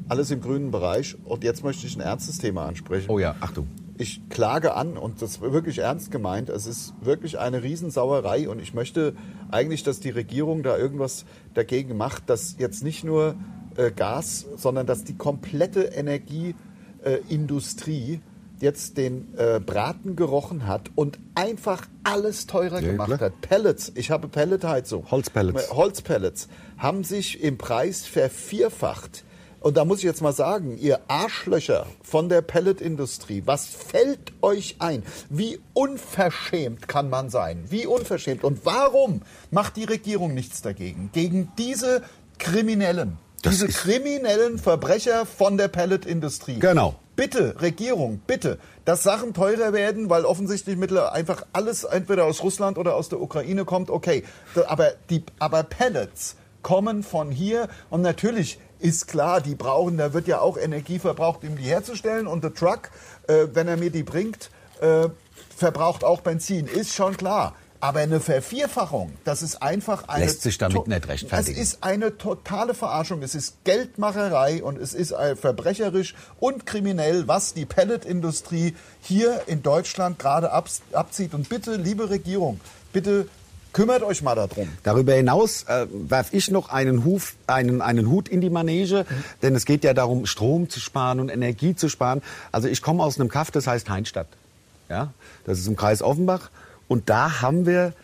[SPEAKER 2] alles im grünen Bereich. Und jetzt möchte ich ein ernstes Thema ansprechen.
[SPEAKER 3] Oh ja, Achtung.
[SPEAKER 2] Ich klage an und das ist wirklich ernst gemeint. Es ist wirklich eine Riesensauerei und ich möchte eigentlich, dass die Regierung da irgendwas dagegen macht, dass jetzt nicht nur äh, Gas, sondern dass die komplette Energieindustrie äh, jetzt den äh, Braten gerochen hat und einfach alles teurer
[SPEAKER 3] Ja,
[SPEAKER 2] gemacht
[SPEAKER 3] klar.
[SPEAKER 2] hat. Pellets, ich habe Pelletheizung.
[SPEAKER 3] Holzpellets.
[SPEAKER 2] Holzpellets haben sich im Preis vervierfacht. Und da muss ich jetzt mal sagen, ihr Arschlöcher von der Pelletindustrie, was fällt euch ein? Wie unverschämt kann man sein? Wie unverschämt? Und warum macht die Regierung nichts dagegen? Gegen diese Kriminellen,
[SPEAKER 3] Das
[SPEAKER 2] diese kriminellen Verbrecher von der Pelletindustrie.
[SPEAKER 3] Genau.
[SPEAKER 2] Bitte, Regierung, bitte, dass Sachen teurer werden, weil offensichtlich mittlerweile einfach alles entweder aus Russland oder aus der Ukraine kommt, okay. Aber, die, aber Pellets kommen von hier und natürlich ist klar, die brauchen, da wird ja auch Energie verbraucht, um die herzustellen und der Truck, äh, wenn er mir die bringt, äh, verbraucht auch Benzin, ist schon klar. Aber eine Vervierfachung, das ist einfach eine...
[SPEAKER 3] Lässt sich damit nicht rechtfertigen.
[SPEAKER 2] Es ist eine totale Verarschung. Es ist Geldmacherei und es ist äh, verbrecherisch und kriminell, was die Pelletindustrie hier in Deutschland gerade abzieht. Und bitte, liebe Regierung, bitte kümmert euch mal darum.
[SPEAKER 3] Darüber hinaus äh, werfe ich noch einen, Huf, einen, einen Hut in die Manege, denn es geht ja darum, Strom zu sparen und Energie zu sparen. Also ich komme aus einem Kaff, das heißt Heinstadt. Ja? Das ist im Kreis Offenbach. Und da haben wir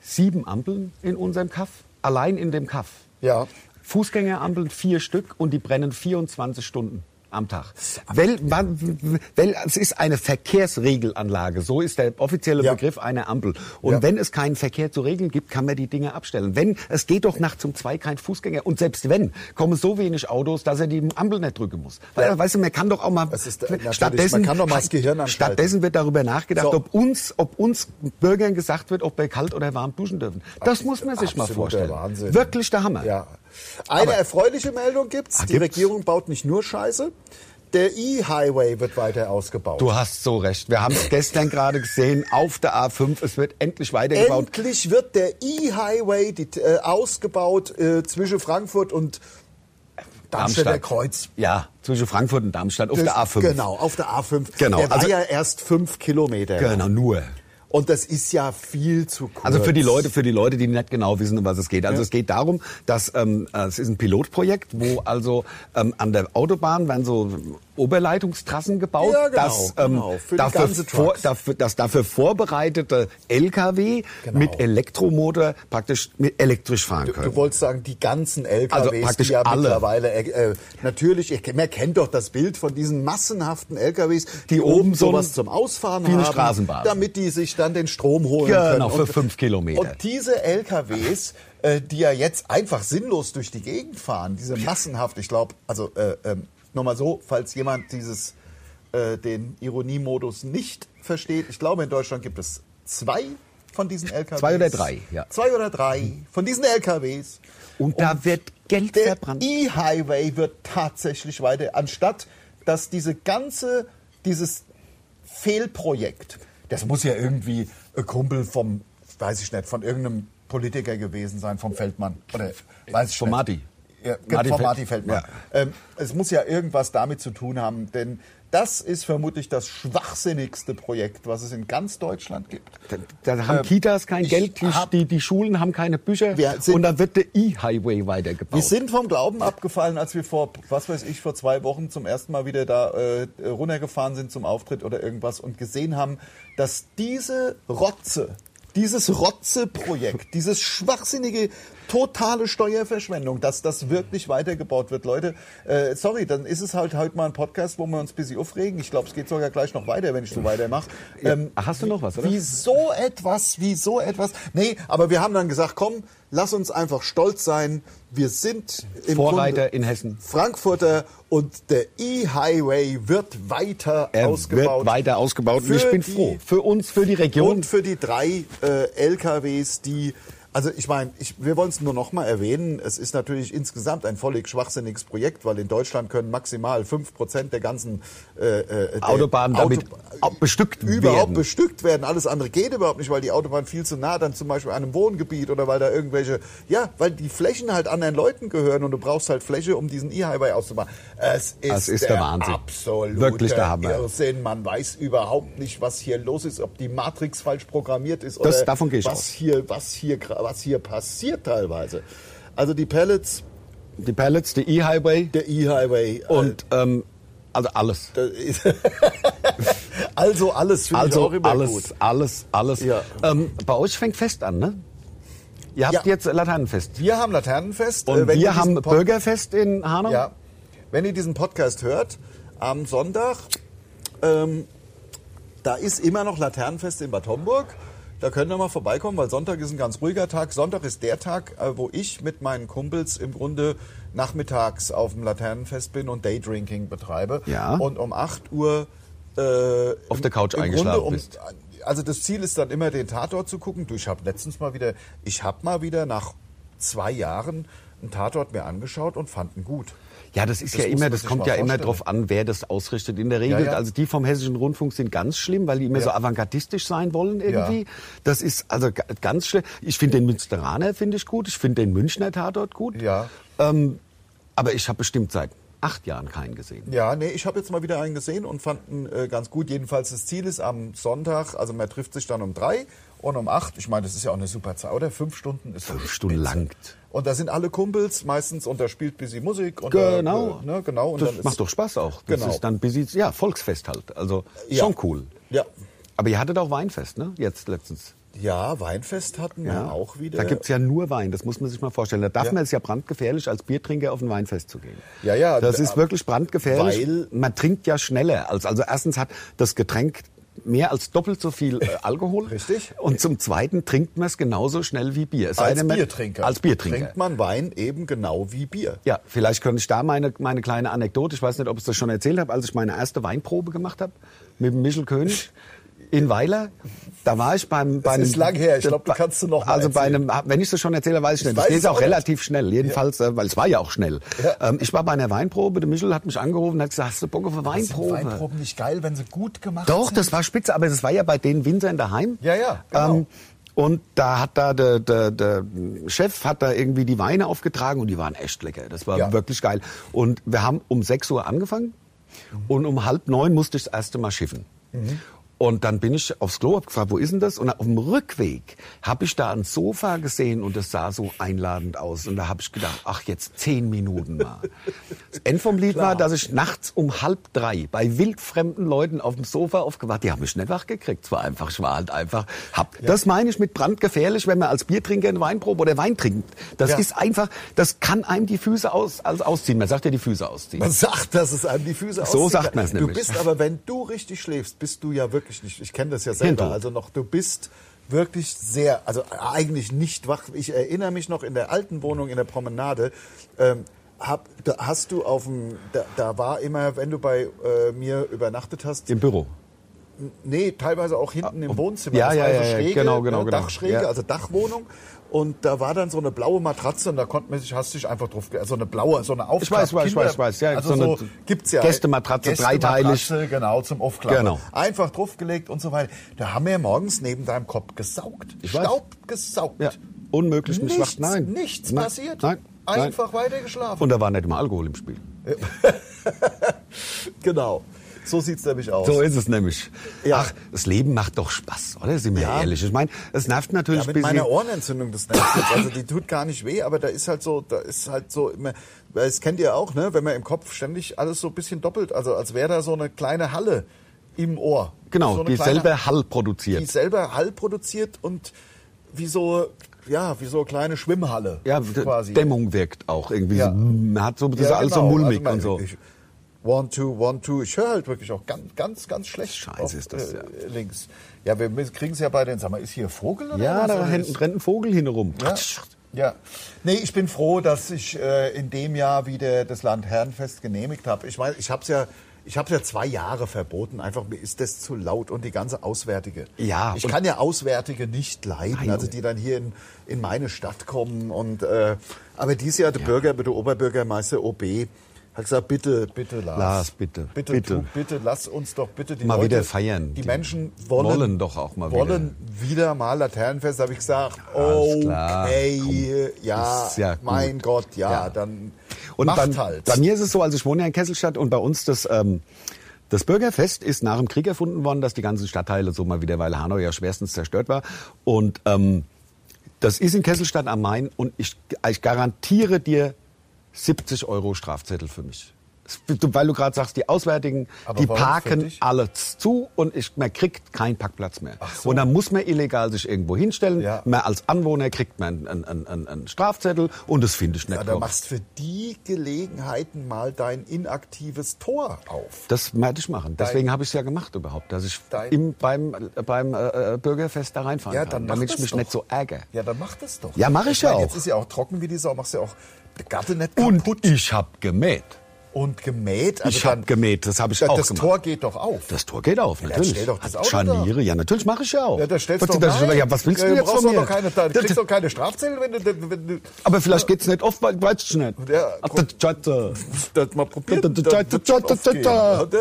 [SPEAKER 3] sieben Ampeln in unserem Kaff, allein in dem Kaff.
[SPEAKER 2] Ja.
[SPEAKER 3] Fußgängerampeln vier Stück und die brennen 24 Stunden am Tag. Weil, weil es ist eine Verkehrsregelanlage, so ist der offizielle
[SPEAKER 2] Ja.
[SPEAKER 3] Begriff einer Ampel. Und
[SPEAKER 2] Ja.
[SPEAKER 3] wenn es keinen Verkehr zu regeln gibt, kann man die Dinge abstellen. Wenn es geht doch nachts um zwei kein Fußgänger und selbst wenn kommen so wenig Autos, dass er die Ampel nicht drücken muss. Weil, Weißt du, man kann doch auch mal
[SPEAKER 2] Das ist, äh, natürlich, man kann doch mal das Gehirn anschalten.
[SPEAKER 3] stattdessen wird darüber nachgedacht,
[SPEAKER 2] So.
[SPEAKER 3] ob uns, ob uns Bürgern gesagt wird, ob wir kalt oder warm duschen dürfen. Das muss man sich mal vorstellen.
[SPEAKER 2] Wahnsinn.
[SPEAKER 3] Wirklich der Hammer.
[SPEAKER 2] Ja. Eine erfreuliche Meldung gibt's.
[SPEAKER 3] Ah,
[SPEAKER 2] Die
[SPEAKER 3] gibt's?
[SPEAKER 2] Regierung baut nicht nur Scheiße. Der E-Highway wird weiter ausgebaut.
[SPEAKER 3] Du hast so recht. Wir haben es gestern gerade gesehen auf der A5. Es wird endlich weitergebaut.
[SPEAKER 2] Endlich wird der E-Highway äh, ausgebaut äh, zwischen Frankfurt und Darmstädter Kreuz.
[SPEAKER 3] Ja, zwischen Frankfurt und Darmstadt auf
[SPEAKER 2] Das-
[SPEAKER 3] der A5.
[SPEAKER 2] Genau, auf der A5.
[SPEAKER 3] Genau,
[SPEAKER 2] Der war
[SPEAKER 3] also-
[SPEAKER 2] ja erst fünf Kilometer.
[SPEAKER 3] Genau, nur.
[SPEAKER 2] Und das ist ja viel zu kurz.
[SPEAKER 3] Also für die Leute, für die Leute, die nicht genau wissen, um was es geht. Also es geht darum, dass ähm, äh, es ist ein Pilotprojekt, wo also ähm, an der Autobahn werden so Oberleitungstrassen gebaut,
[SPEAKER 2] Ja, genau,
[SPEAKER 3] dass, ähm,
[SPEAKER 2] genau,
[SPEAKER 3] dafür, vor, dafür, dass dafür vorbereitete LKW
[SPEAKER 2] Genau.
[SPEAKER 3] mit Elektromotor praktisch mit elektrisch fahren
[SPEAKER 2] Du,
[SPEAKER 3] können.
[SPEAKER 2] du wolltest sagen, die ganzen LKWs,
[SPEAKER 3] Also praktisch
[SPEAKER 2] die ja
[SPEAKER 3] alle.
[SPEAKER 2] mittlerweile, äh, äh, natürlich, ich, man kennt doch das Bild von diesen massenhaften LKWs, die,
[SPEAKER 3] Die
[SPEAKER 2] oben
[SPEAKER 3] oben so
[SPEAKER 2] sowas zum Ausfahren haben,
[SPEAKER 3] Straßenbahn.
[SPEAKER 2] damit die sich dann den Strom holen
[SPEAKER 3] Genau,
[SPEAKER 2] können.
[SPEAKER 3] für fünf Kilometer.
[SPEAKER 2] Und diese LKWs, äh, die ja jetzt einfach sinnlos durch die Gegend fahren, diese massenhaft, ich glaube, also äh, ähm, nochmal so, falls jemand dieses äh, den Ironiemodus nicht versteht, ich glaube in Deutschland gibt es zwei von diesen LKWs.
[SPEAKER 3] Zwei oder drei, ja.
[SPEAKER 2] Zwei oder drei von diesen LKWs.
[SPEAKER 3] Und da wird Geld
[SPEAKER 2] Der
[SPEAKER 3] verbrannt.
[SPEAKER 2] E-Highway wird tatsächlich weiter, anstatt dass diese ganze, dieses Fehlprojekt, das muss ja irgendwie ein Kumpel vom, weiß ich nicht, von irgendeinem Politiker gewesen sein, vom Feldmann. Oder weiß ich
[SPEAKER 3] Von
[SPEAKER 2] nicht. Ja,
[SPEAKER 3] Marty
[SPEAKER 2] von
[SPEAKER 3] Feld-
[SPEAKER 2] Marty Feldmann. Ähm, es muss ja irgendwas damit zu tun haben, denn das ist vermutlich das schwachsinnigste Projekt, was es in ganz Deutschland gibt.
[SPEAKER 3] Da, da haben
[SPEAKER 2] Ähm,
[SPEAKER 3] Kitas kein Geld, die,
[SPEAKER 2] hab-
[SPEAKER 3] die, die Schulen haben keine Bücher
[SPEAKER 2] sind-
[SPEAKER 3] und dann wird der E-Highway weitergebaut.
[SPEAKER 2] Wir sind vom Glauben abgefallen, als wir vor, was weiß ich, vor zwei Wochen zum ersten Mal wieder da äh, runtergefahren sind zum Auftritt oder irgendwas und gesehen haben, dass diese Rotze, dieses Rotze-Projekt, dieses schwachsinnige, totale Steuerverschwendung, dass das wirklich weitergebaut wird. Leute, äh, sorry, dann ist es halt heute mal ein Podcast, wo wir uns ein bisschen aufregen. Ich glaube, es geht sogar gleich noch weiter, wenn ich so weitermache. Ähm,
[SPEAKER 3] Ach, hast du noch was, oder?
[SPEAKER 2] Wie so etwas, wie so etwas. Nee, aber wir haben dann gesagt, komm, lass uns einfach stolz sein. Wir sind im
[SPEAKER 3] Vorreiter
[SPEAKER 2] Grunde
[SPEAKER 3] in Hessen.
[SPEAKER 2] Frankfurter und der E-Highway wird weiter
[SPEAKER 3] Er
[SPEAKER 2] ausgebaut.
[SPEAKER 3] wird weiter ausgebaut und ich bin
[SPEAKER 2] die-
[SPEAKER 3] froh. Für uns, für die Region.
[SPEAKER 2] Und für die drei äh, LKWs, die also ich meine, wir wollen es nur noch mal erwähnen, es ist natürlich insgesamt ein völlig schwachsinniges Projekt, weil in Deutschland können maximal 5% der ganzen äh, äh, der
[SPEAKER 3] Autobahnen damit au- bestückt
[SPEAKER 2] überhaupt
[SPEAKER 3] werden.
[SPEAKER 2] bestückt werden. Alles andere geht überhaupt nicht, weil die Autobahn viel zu nah dann zum Beispiel an einem Wohngebiet oder weil da irgendwelche, ja, weil die Flächen halt anderen Leuten gehören und du brauchst halt Fläche, um diesen E-Highway auszubauen. Es ist,
[SPEAKER 3] Es ist der Wahnsinn.
[SPEAKER 2] absolute
[SPEAKER 3] Wirklich der Hammer.
[SPEAKER 2] Irrsinn. Man weiß überhaupt nicht, was hier los ist, ob die Matrix falsch programmiert ist
[SPEAKER 3] Das-
[SPEAKER 2] oder
[SPEAKER 3] davon gehe ich
[SPEAKER 2] was
[SPEAKER 3] aus.
[SPEAKER 2] hier, was hier, gra- was hier passiert teilweise. Also die Pellets,
[SPEAKER 3] Die Pellets, der E-Highway
[SPEAKER 2] der E-Highway
[SPEAKER 3] und ähm, also alles.
[SPEAKER 2] äh, also alles finde ich
[SPEAKER 3] Also
[SPEAKER 2] auch immer
[SPEAKER 3] alles,
[SPEAKER 2] gut.
[SPEAKER 3] alles, alles.
[SPEAKER 2] Ja.
[SPEAKER 3] Ähm, bei euch fängt Fest an, ne? Ihr habt
[SPEAKER 2] Ja.
[SPEAKER 3] jetzt Laternenfest.
[SPEAKER 2] Wir haben Laternenfest.
[SPEAKER 3] Und
[SPEAKER 2] äh, wenn
[SPEAKER 3] wir haben
[SPEAKER 2] Pod-
[SPEAKER 3] Bürgerfest in Hanau.
[SPEAKER 2] Ja. Wenn ihr diesen Podcast hört, am Sonntag, ähm, da ist immer noch Laternenfest in Bad Homburg. Da könnt ihr mal vorbeikommen, weil Sonntag ist ein ganz ruhiger Tag. Sonntag ist der Tag, äh, wo ich mit meinen Kumpels im Grunde nachmittags auf dem Laternenfest bin und Daydrinking betreibe.
[SPEAKER 3] Ja.
[SPEAKER 2] Und um 8 Uhr äh,
[SPEAKER 3] Auf der Couch
[SPEAKER 2] im
[SPEAKER 3] eingeschlafen
[SPEAKER 2] Grunde um,
[SPEAKER 3] bist.
[SPEAKER 2] Also das Ziel ist dann immer, den Tatort zu gucken. Du, ich habe letztens mal wieder, ich habe mal wieder nach zwei Jahren einen Tatort mir angeschaut und fand ihn gut.
[SPEAKER 3] Ja, das ist
[SPEAKER 2] Das
[SPEAKER 3] ja immer, das kommt ja immer drauf an, wer das ausrichtet. In der Regel,
[SPEAKER 2] Ja, ja.
[SPEAKER 3] also die vom Hessischen Rundfunk sind ganz schlimm, weil die immer
[SPEAKER 2] Ja.
[SPEAKER 3] so avantgardistisch sein wollen irgendwie. Das ist also ga- ganz schlimm. Ich finde den Münsteraner finde ich gut, ich finde den Münchner Tatort gut.
[SPEAKER 2] Ja.
[SPEAKER 3] Ähm, aber ich habe bestimmt seit acht Jahren keinen gesehen.
[SPEAKER 2] Ja, nee, ich habe jetzt mal wieder einen gesehen und fand ihn äh, ganz gut. Jedenfalls das Ziel ist am Sonntag, also man trifft sich dann um drei und um acht. Ich meine, das ist ja auch eine super Zeit, oder? Fünf Stunden ist
[SPEAKER 3] Fünf Stunden langt.
[SPEAKER 2] Und da sind alle Kumpels meistens und da spielt busy Musik. Und
[SPEAKER 3] Genau.
[SPEAKER 2] Da, äh, ne, genau. Und
[SPEAKER 3] das
[SPEAKER 2] dann ist-
[SPEAKER 3] macht doch Spaß auch. Das
[SPEAKER 2] Genau.
[SPEAKER 3] ist dann busy, ja, Volksfest halt. Also
[SPEAKER 2] Ja.
[SPEAKER 3] schon cool.
[SPEAKER 2] Ja.
[SPEAKER 3] Aber ihr hattet auch Weinfest, ne? Jetzt letztens.
[SPEAKER 2] Ja, Weinfest hatten wir auch wieder.
[SPEAKER 3] Da gibt's ja nur Wein, das muss man sich mal vorstellen. Da darf
[SPEAKER 2] Ja.
[SPEAKER 3] man es ja brandgefährlich, als Biertrinker auf ein Weinfest zu gehen.
[SPEAKER 2] Ja, ja,
[SPEAKER 3] Das ist wirklich brandgefährlich.
[SPEAKER 2] weil-
[SPEAKER 3] man trinkt ja schneller. Als, also erstens hat das Getränk mehr als doppelt so viel äh, Alkohol.
[SPEAKER 2] Richtig.
[SPEAKER 3] Und zum Zweiten trinkt man es genauso schnell wie Bier. Es
[SPEAKER 2] als Biertrinker.
[SPEAKER 3] Als Biertrinker.
[SPEAKER 2] Trinkt man Wein eben genau wie Bier.
[SPEAKER 3] Ja, vielleicht könnte ich da meine, meine kleine Anekdote, ich weiß nicht, ob ich das schon erzählt habe, als ich meine erste Weinprobe gemacht habe mit dem Michel König in Weiler. Da war ich beim... bei
[SPEAKER 2] ist
[SPEAKER 3] einem-
[SPEAKER 2] lang her. Ich glaub, du kannst du noch mal
[SPEAKER 3] Also bei einem, wenn ich das schon erzähle, weiß ich nicht.
[SPEAKER 2] weiß
[SPEAKER 3] Das geht
[SPEAKER 2] es
[SPEAKER 3] auch
[SPEAKER 2] auch
[SPEAKER 3] relativ schnell, jedenfalls, äh, weil es war ja auch schnell.
[SPEAKER 2] Ja.
[SPEAKER 3] Ähm, ich war bei einer Weinprobe, der Michel hat mich angerufen und hat gesagt, hast du Bock auf eine Weinprobe?
[SPEAKER 2] Sind Weinproben nicht geil, wenn sie gut gemacht
[SPEAKER 3] Doch,
[SPEAKER 2] sind?
[SPEAKER 3] das war spitze, aber das war ja bei den Winzern daheim.
[SPEAKER 2] Ja, ja, genau.
[SPEAKER 3] Ähm, und da hat da der, der, der Chef hat da irgendwie die Weine aufgetragen und die waren echt lecker. Das war
[SPEAKER 2] Ja.
[SPEAKER 3] wirklich geil. Und wir haben um 6 Uhr angefangen und um halb neun musste ich das erste Mal schiffen. Und dann bin ich aufs Klo, hab gefragt, wo ist denn das? Und auf dem Rückweg habe ich da ein Sofa gesehen und das sah so einladend aus. Und da habe ich gedacht, ach jetzt zehn Minuten mal. Das End vom Lied war, dass ich nachts um halb drei bei wildfremden Leuten auf dem Sofa aufgewacht. Die haben mich nicht wach gekriegt. Es war einfach, ich war halt einfach. Hab, Das meine ich mit brandgefährlich, wenn man als Biertrinker eine Weinprobe oder Wein trinkt. Das
[SPEAKER 2] Ja.
[SPEAKER 3] ist einfach, das kann einem die Füße aus, also ausziehen. Man sagt ja die Füße ausziehen.
[SPEAKER 2] Man sagt, dass es einem die Füße
[SPEAKER 3] So
[SPEAKER 2] ausziehen
[SPEAKER 3] sagt
[SPEAKER 2] kann.
[SPEAKER 3] man's
[SPEAKER 2] Du
[SPEAKER 3] nämlich.
[SPEAKER 2] bist aber, wenn du richtig schläfst, bist du ja wirklich nicht, ich kenne das ja selber,
[SPEAKER 3] Hirntot.
[SPEAKER 2] also noch, du bist wirklich sehr, also eigentlich nicht wach. Ich erinnere mich noch in der alten Wohnung in der Promenade, ähm, hab, da hast du auf dem, da, da war immer, wenn du bei äh, mir übernachtet hast,
[SPEAKER 3] Im Büro.
[SPEAKER 2] Nee, teilweise auch hinten im Wohnzimmer.
[SPEAKER 3] Ja,
[SPEAKER 2] das
[SPEAKER 3] ja,
[SPEAKER 2] war
[SPEAKER 3] ja,
[SPEAKER 2] so
[SPEAKER 3] ja,
[SPEAKER 2] Schräge,
[SPEAKER 3] genau, genau,
[SPEAKER 2] ne,
[SPEAKER 3] genau.
[SPEAKER 2] Dachschräge,
[SPEAKER 3] Ja.
[SPEAKER 2] also Dachwohnung. Und da war dann so eine blaue Matratze und da konnte man sich, hast dich einfach drauf, ge- so eine blaue, so eine Aufklapp.
[SPEAKER 3] Ich weiß, weiß,
[SPEAKER 2] Kinder-
[SPEAKER 3] weiß, weiß, ja,
[SPEAKER 2] also
[SPEAKER 3] so
[SPEAKER 2] so,
[SPEAKER 3] eine
[SPEAKER 2] gibt's ja.
[SPEAKER 3] Gästematratze, dreiteilig.
[SPEAKER 2] Genau, zum Aufklappen.
[SPEAKER 3] Genau.
[SPEAKER 2] Einfach draufgelegt und so weiter. Da haben wir morgens neben deinem Kopf gesaugt.
[SPEAKER 3] Ich weiß.
[SPEAKER 2] Staub gesaugt.
[SPEAKER 3] Ja. Unmöglich nicht
[SPEAKER 2] Nichts,
[SPEAKER 3] wach. Nein.
[SPEAKER 2] nichts
[SPEAKER 3] Nein.
[SPEAKER 2] passiert.
[SPEAKER 3] Nein. Nein.
[SPEAKER 2] Einfach weiter geschlafen.
[SPEAKER 3] Und da war nicht immer Alkohol im Spiel.
[SPEAKER 2] genau. So sieht's nämlich aus.
[SPEAKER 3] So ist es nämlich.
[SPEAKER 2] Ja.
[SPEAKER 3] Ach, das Leben macht doch Spaß, oder? Sind wir
[SPEAKER 2] Ja.
[SPEAKER 3] ehrlich. Ich meine, es nervt natürlich
[SPEAKER 2] Ja, mit
[SPEAKER 3] ein bisschen.
[SPEAKER 2] meiner Ohrenentzündung, das nervt jetzt. Also die tut gar nicht weh, aber da ist halt so, da ist halt so immer, das kennt ihr auch, ne? Wenn man im Kopf ständig alles so ein bisschen doppelt, also als wäre da so eine kleine Halle im Ohr.
[SPEAKER 3] Genau,
[SPEAKER 2] so
[SPEAKER 3] die
[SPEAKER 2] kleine-
[SPEAKER 3] selber Hall produziert.
[SPEAKER 2] Die selber Hall produziert und wie so, ja, wie so eine kleine Schwimmhalle.
[SPEAKER 3] ja,
[SPEAKER 2] quasi.
[SPEAKER 3] Dämmung wirkt auch irgendwie.
[SPEAKER 2] Ja.
[SPEAKER 3] So, man hat so, das ist
[SPEAKER 2] Ja,
[SPEAKER 3] alles so
[SPEAKER 2] genau.
[SPEAKER 3] mulmig
[SPEAKER 2] Also
[SPEAKER 3] und so.
[SPEAKER 2] Ich, one, two, one, two. Ich höre halt wirklich auch ganz, ganz, ganz schlecht.
[SPEAKER 3] Scheiße
[SPEAKER 2] auf,
[SPEAKER 3] ist das,
[SPEAKER 2] äh,
[SPEAKER 3] ja.
[SPEAKER 2] Links. Ja, wir kriegen es ja bei den, sag mal, ist hier Vogel oder
[SPEAKER 3] ja,
[SPEAKER 2] was?
[SPEAKER 3] da
[SPEAKER 2] Oder
[SPEAKER 3] rennt, ein Vogel hin rum.
[SPEAKER 2] Ja. ja. Nee, ich bin froh, dass ich äh, in dem Jahr wieder das Landherrenfest genehmigt habe. Ich meine, ich habe es ja, ich habe ja zwei Jahre verboten. Einfach mir ist das zu laut und die ganze Auswärtige.
[SPEAKER 3] Ja,
[SPEAKER 2] Ich kann ja Auswärtige nicht leiden,
[SPEAKER 3] Nein.
[SPEAKER 2] also die dann hier in, in meine Stadt kommen und äh, aber dieses Jahr der Bürger, der Oberbürgermeister OB hat gesagt, bitte, bitte Lars,
[SPEAKER 3] Lars, bitte,
[SPEAKER 2] bitte,
[SPEAKER 3] bitte.
[SPEAKER 2] Tu, bitte, lass uns doch bitte die
[SPEAKER 3] Mal
[SPEAKER 2] Leute,
[SPEAKER 3] wieder feiern.
[SPEAKER 2] Die,
[SPEAKER 3] Die
[SPEAKER 2] Menschen wollen,
[SPEAKER 3] wollen doch auch mal
[SPEAKER 2] wollen wieder mal Laternenfest. Habe ich gesagt, okay, ja,
[SPEAKER 3] Ist ja gut.
[SPEAKER 2] mein Gott, ja,
[SPEAKER 3] Ja.
[SPEAKER 2] dann
[SPEAKER 3] Und
[SPEAKER 2] macht
[SPEAKER 3] bei,
[SPEAKER 2] halt.
[SPEAKER 3] bei mir ist es so, also ich wohne ja in Kesselstadt und bei uns das, ähm, das Bürgerfest ist nach dem Krieg erfunden worden, dass die ganzen Stadtteile so mal wieder, weil Hanau ja schwerstens zerstört war. Und ähm, das ist in Kesselstadt am Main und ich, ich garantiere dir 70 Euro Strafzettel für mich. Weil du gerade sagst, die Auswärtigen,
[SPEAKER 2] Aber
[SPEAKER 3] die parken alles zu und ich, man kriegt keinen Parkplatz mehr.
[SPEAKER 2] so.
[SPEAKER 3] Und dann muss man illegal sich irgendwo hinstellen.
[SPEAKER 2] Ja.
[SPEAKER 3] Man als Anwohner kriegt man einen, einen, einen, einen Strafzettel und das finde ich nicht
[SPEAKER 2] ja, dann
[SPEAKER 3] gut.
[SPEAKER 2] machst für die Gelegenheiten mal dein inaktives Tor auf.
[SPEAKER 3] Das werde ich machen. Deswegen habe ich es ja gemacht überhaupt, dass ich im, beim, äh, beim äh, äh, Bürgerfest da reinfahren
[SPEAKER 2] Ja,
[SPEAKER 3] kann, damit ich mich
[SPEAKER 2] doch.
[SPEAKER 3] nicht so ärgere.
[SPEAKER 2] Ja, dann mach das doch.
[SPEAKER 3] Ja, mach ich ja
[SPEAKER 2] meine,
[SPEAKER 3] auch.
[SPEAKER 2] Jetzt ist ja auch trocken wie die Sau, machst ja auch Gatte nicht
[SPEAKER 3] Und
[SPEAKER 2] kaputt
[SPEAKER 3] ich habe gemäht.
[SPEAKER 2] Und gemäht. Also
[SPEAKER 3] ich habe gemäht, das habe ich
[SPEAKER 2] das,
[SPEAKER 3] auch
[SPEAKER 2] das
[SPEAKER 3] gemacht.
[SPEAKER 2] Tor geht doch auf.
[SPEAKER 3] das Tor geht auf,
[SPEAKER 2] dann
[SPEAKER 3] natürlich.
[SPEAKER 2] stell doch das Auto
[SPEAKER 3] Scharniere, ja, natürlich mache ich ja auch.
[SPEAKER 2] ja, da stellst
[SPEAKER 3] was,
[SPEAKER 2] doch
[SPEAKER 3] das,
[SPEAKER 2] rein.
[SPEAKER 3] ja, was willst du
[SPEAKER 2] Ja,
[SPEAKER 3] jetzt von
[SPEAKER 2] doch
[SPEAKER 3] mir?
[SPEAKER 2] noch keine, da
[SPEAKER 3] Das-
[SPEAKER 2] kriegst doch keine Strafzettel, wenn du, wenn du
[SPEAKER 3] aber vielleicht geht's nicht oft, weil weißt du nicht.
[SPEAKER 2] Ja,
[SPEAKER 3] Ach, das
[SPEAKER 2] das mal.
[SPEAKER 3] Da, da, da, da, da, da, da.
[SPEAKER 2] oder?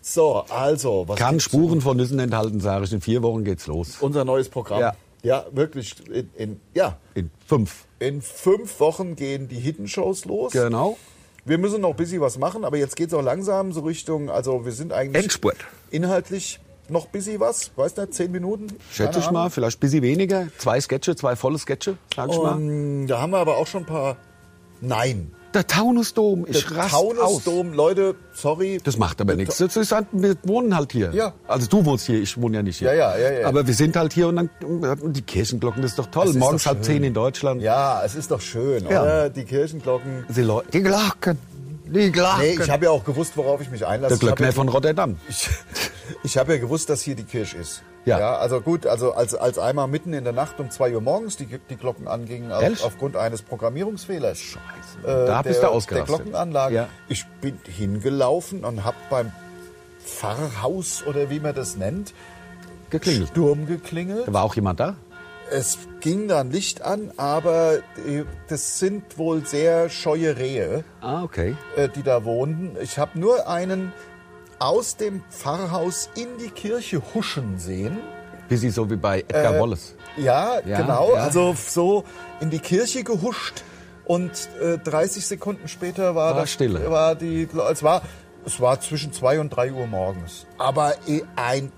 [SPEAKER 2] So, also, was
[SPEAKER 3] Kann? Spuren von Nüssen enthalten, sage ich. In vier Wochen geht's los.
[SPEAKER 2] unser neues Programm.
[SPEAKER 3] Ja.
[SPEAKER 2] Ja, wirklich. In, in, ja,
[SPEAKER 3] In fünf.
[SPEAKER 2] in fünf Wochen gehen die Hidden-Shows los.
[SPEAKER 3] Genau.
[SPEAKER 2] Wir müssen noch ein bisschen was machen, aber jetzt geht's auch langsam so Richtung, also wir sind eigentlich
[SPEAKER 3] Endspurt.
[SPEAKER 2] inhaltlich noch ein bisschen was, weiß nicht, zehn Minuten?
[SPEAKER 3] Schätze ich mal, vielleicht ein bisschen weniger. Zwei Sketche, zwei volle Sketche, sag ich mal.
[SPEAKER 2] Und da haben wir aber auch schon ein paar Nein.
[SPEAKER 3] Der Taunusdom, ich
[SPEAKER 2] Der
[SPEAKER 3] rast aus.
[SPEAKER 2] Taunusdom, Leute, sorry.
[SPEAKER 3] Das macht aber nichts. Das ist halt, wir wohnen halt hier.
[SPEAKER 2] Ja.
[SPEAKER 3] Also du wohnst hier, ich wohne ja nicht hier.
[SPEAKER 2] Ja, ja, ja, ja.
[SPEAKER 3] Aber wir sind halt hier und dann und die Kirchenglocken, das ist doch toll.
[SPEAKER 2] Ist
[SPEAKER 3] Morgens
[SPEAKER 2] doch
[SPEAKER 3] halb zehn in Deutschland.
[SPEAKER 2] Ja, es ist doch schön,
[SPEAKER 3] Ja.
[SPEAKER 2] oder? Die Kirchenglocken.
[SPEAKER 3] Die, Leu- die Glocken, die Glocken.
[SPEAKER 2] Nee, ich habe ja auch gewusst, worauf ich mich einlasse.
[SPEAKER 3] der Glöckner
[SPEAKER 2] ja-
[SPEAKER 3] von Rotterdam.
[SPEAKER 2] Ich, ich habe ja gewusst, dass hier die Kirche ist.
[SPEAKER 3] Ja.
[SPEAKER 2] also gut, also als, als einmal mitten in der Nacht um 2 Uhr morgens die, die Glocken angingen, auf, aufgrund eines Programmierungsfehlers. Scheiße.
[SPEAKER 3] Da bist du ausgerastet.
[SPEAKER 2] Der Glockenanlage.
[SPEAKER 3] Ja.
[SPEAKER 2] Ich bin hingelaufen und habe beim Pfarrhaus oder wie man das nennt,
[SPEAKER 3] Geklingelt.
[SPEAKER 2] Sturm geklingelt.
[SPEAKER 3] Da war auch jemand da?
[SPEAKER 2] Es ging dann Licht an, aber äh, das sind wohl sehr scheue Rehe.
[SPEAKER 3] Ah, okay.
[SPEAKER 2] äh, die da wohnten. Ich habe nur einen aus dem Pfarrhaus in die Kirche huschen sehen.
[SPEAKER 3] Bisschen so wie bei Edgar
[SPEAKER 2] Äh,
[SPEAKER 3] Wallace.
[SPEAKER 2] Ja,
[SPEAKER 3] Ja,
[SPEAKER 2] genau.
[SPEAKER 3] ja.
[SPEAKER 2] Also so in die Kirche gehuscht und äh, 30 Sekunden später war,
[SPEAKER 3] War
[SPEAKER 2] das
[SPEAKER 3] Stille.
[SPEAKER 2] War die, es war es war zwischen 2 und 3 Uhr morgens. Aber eh ein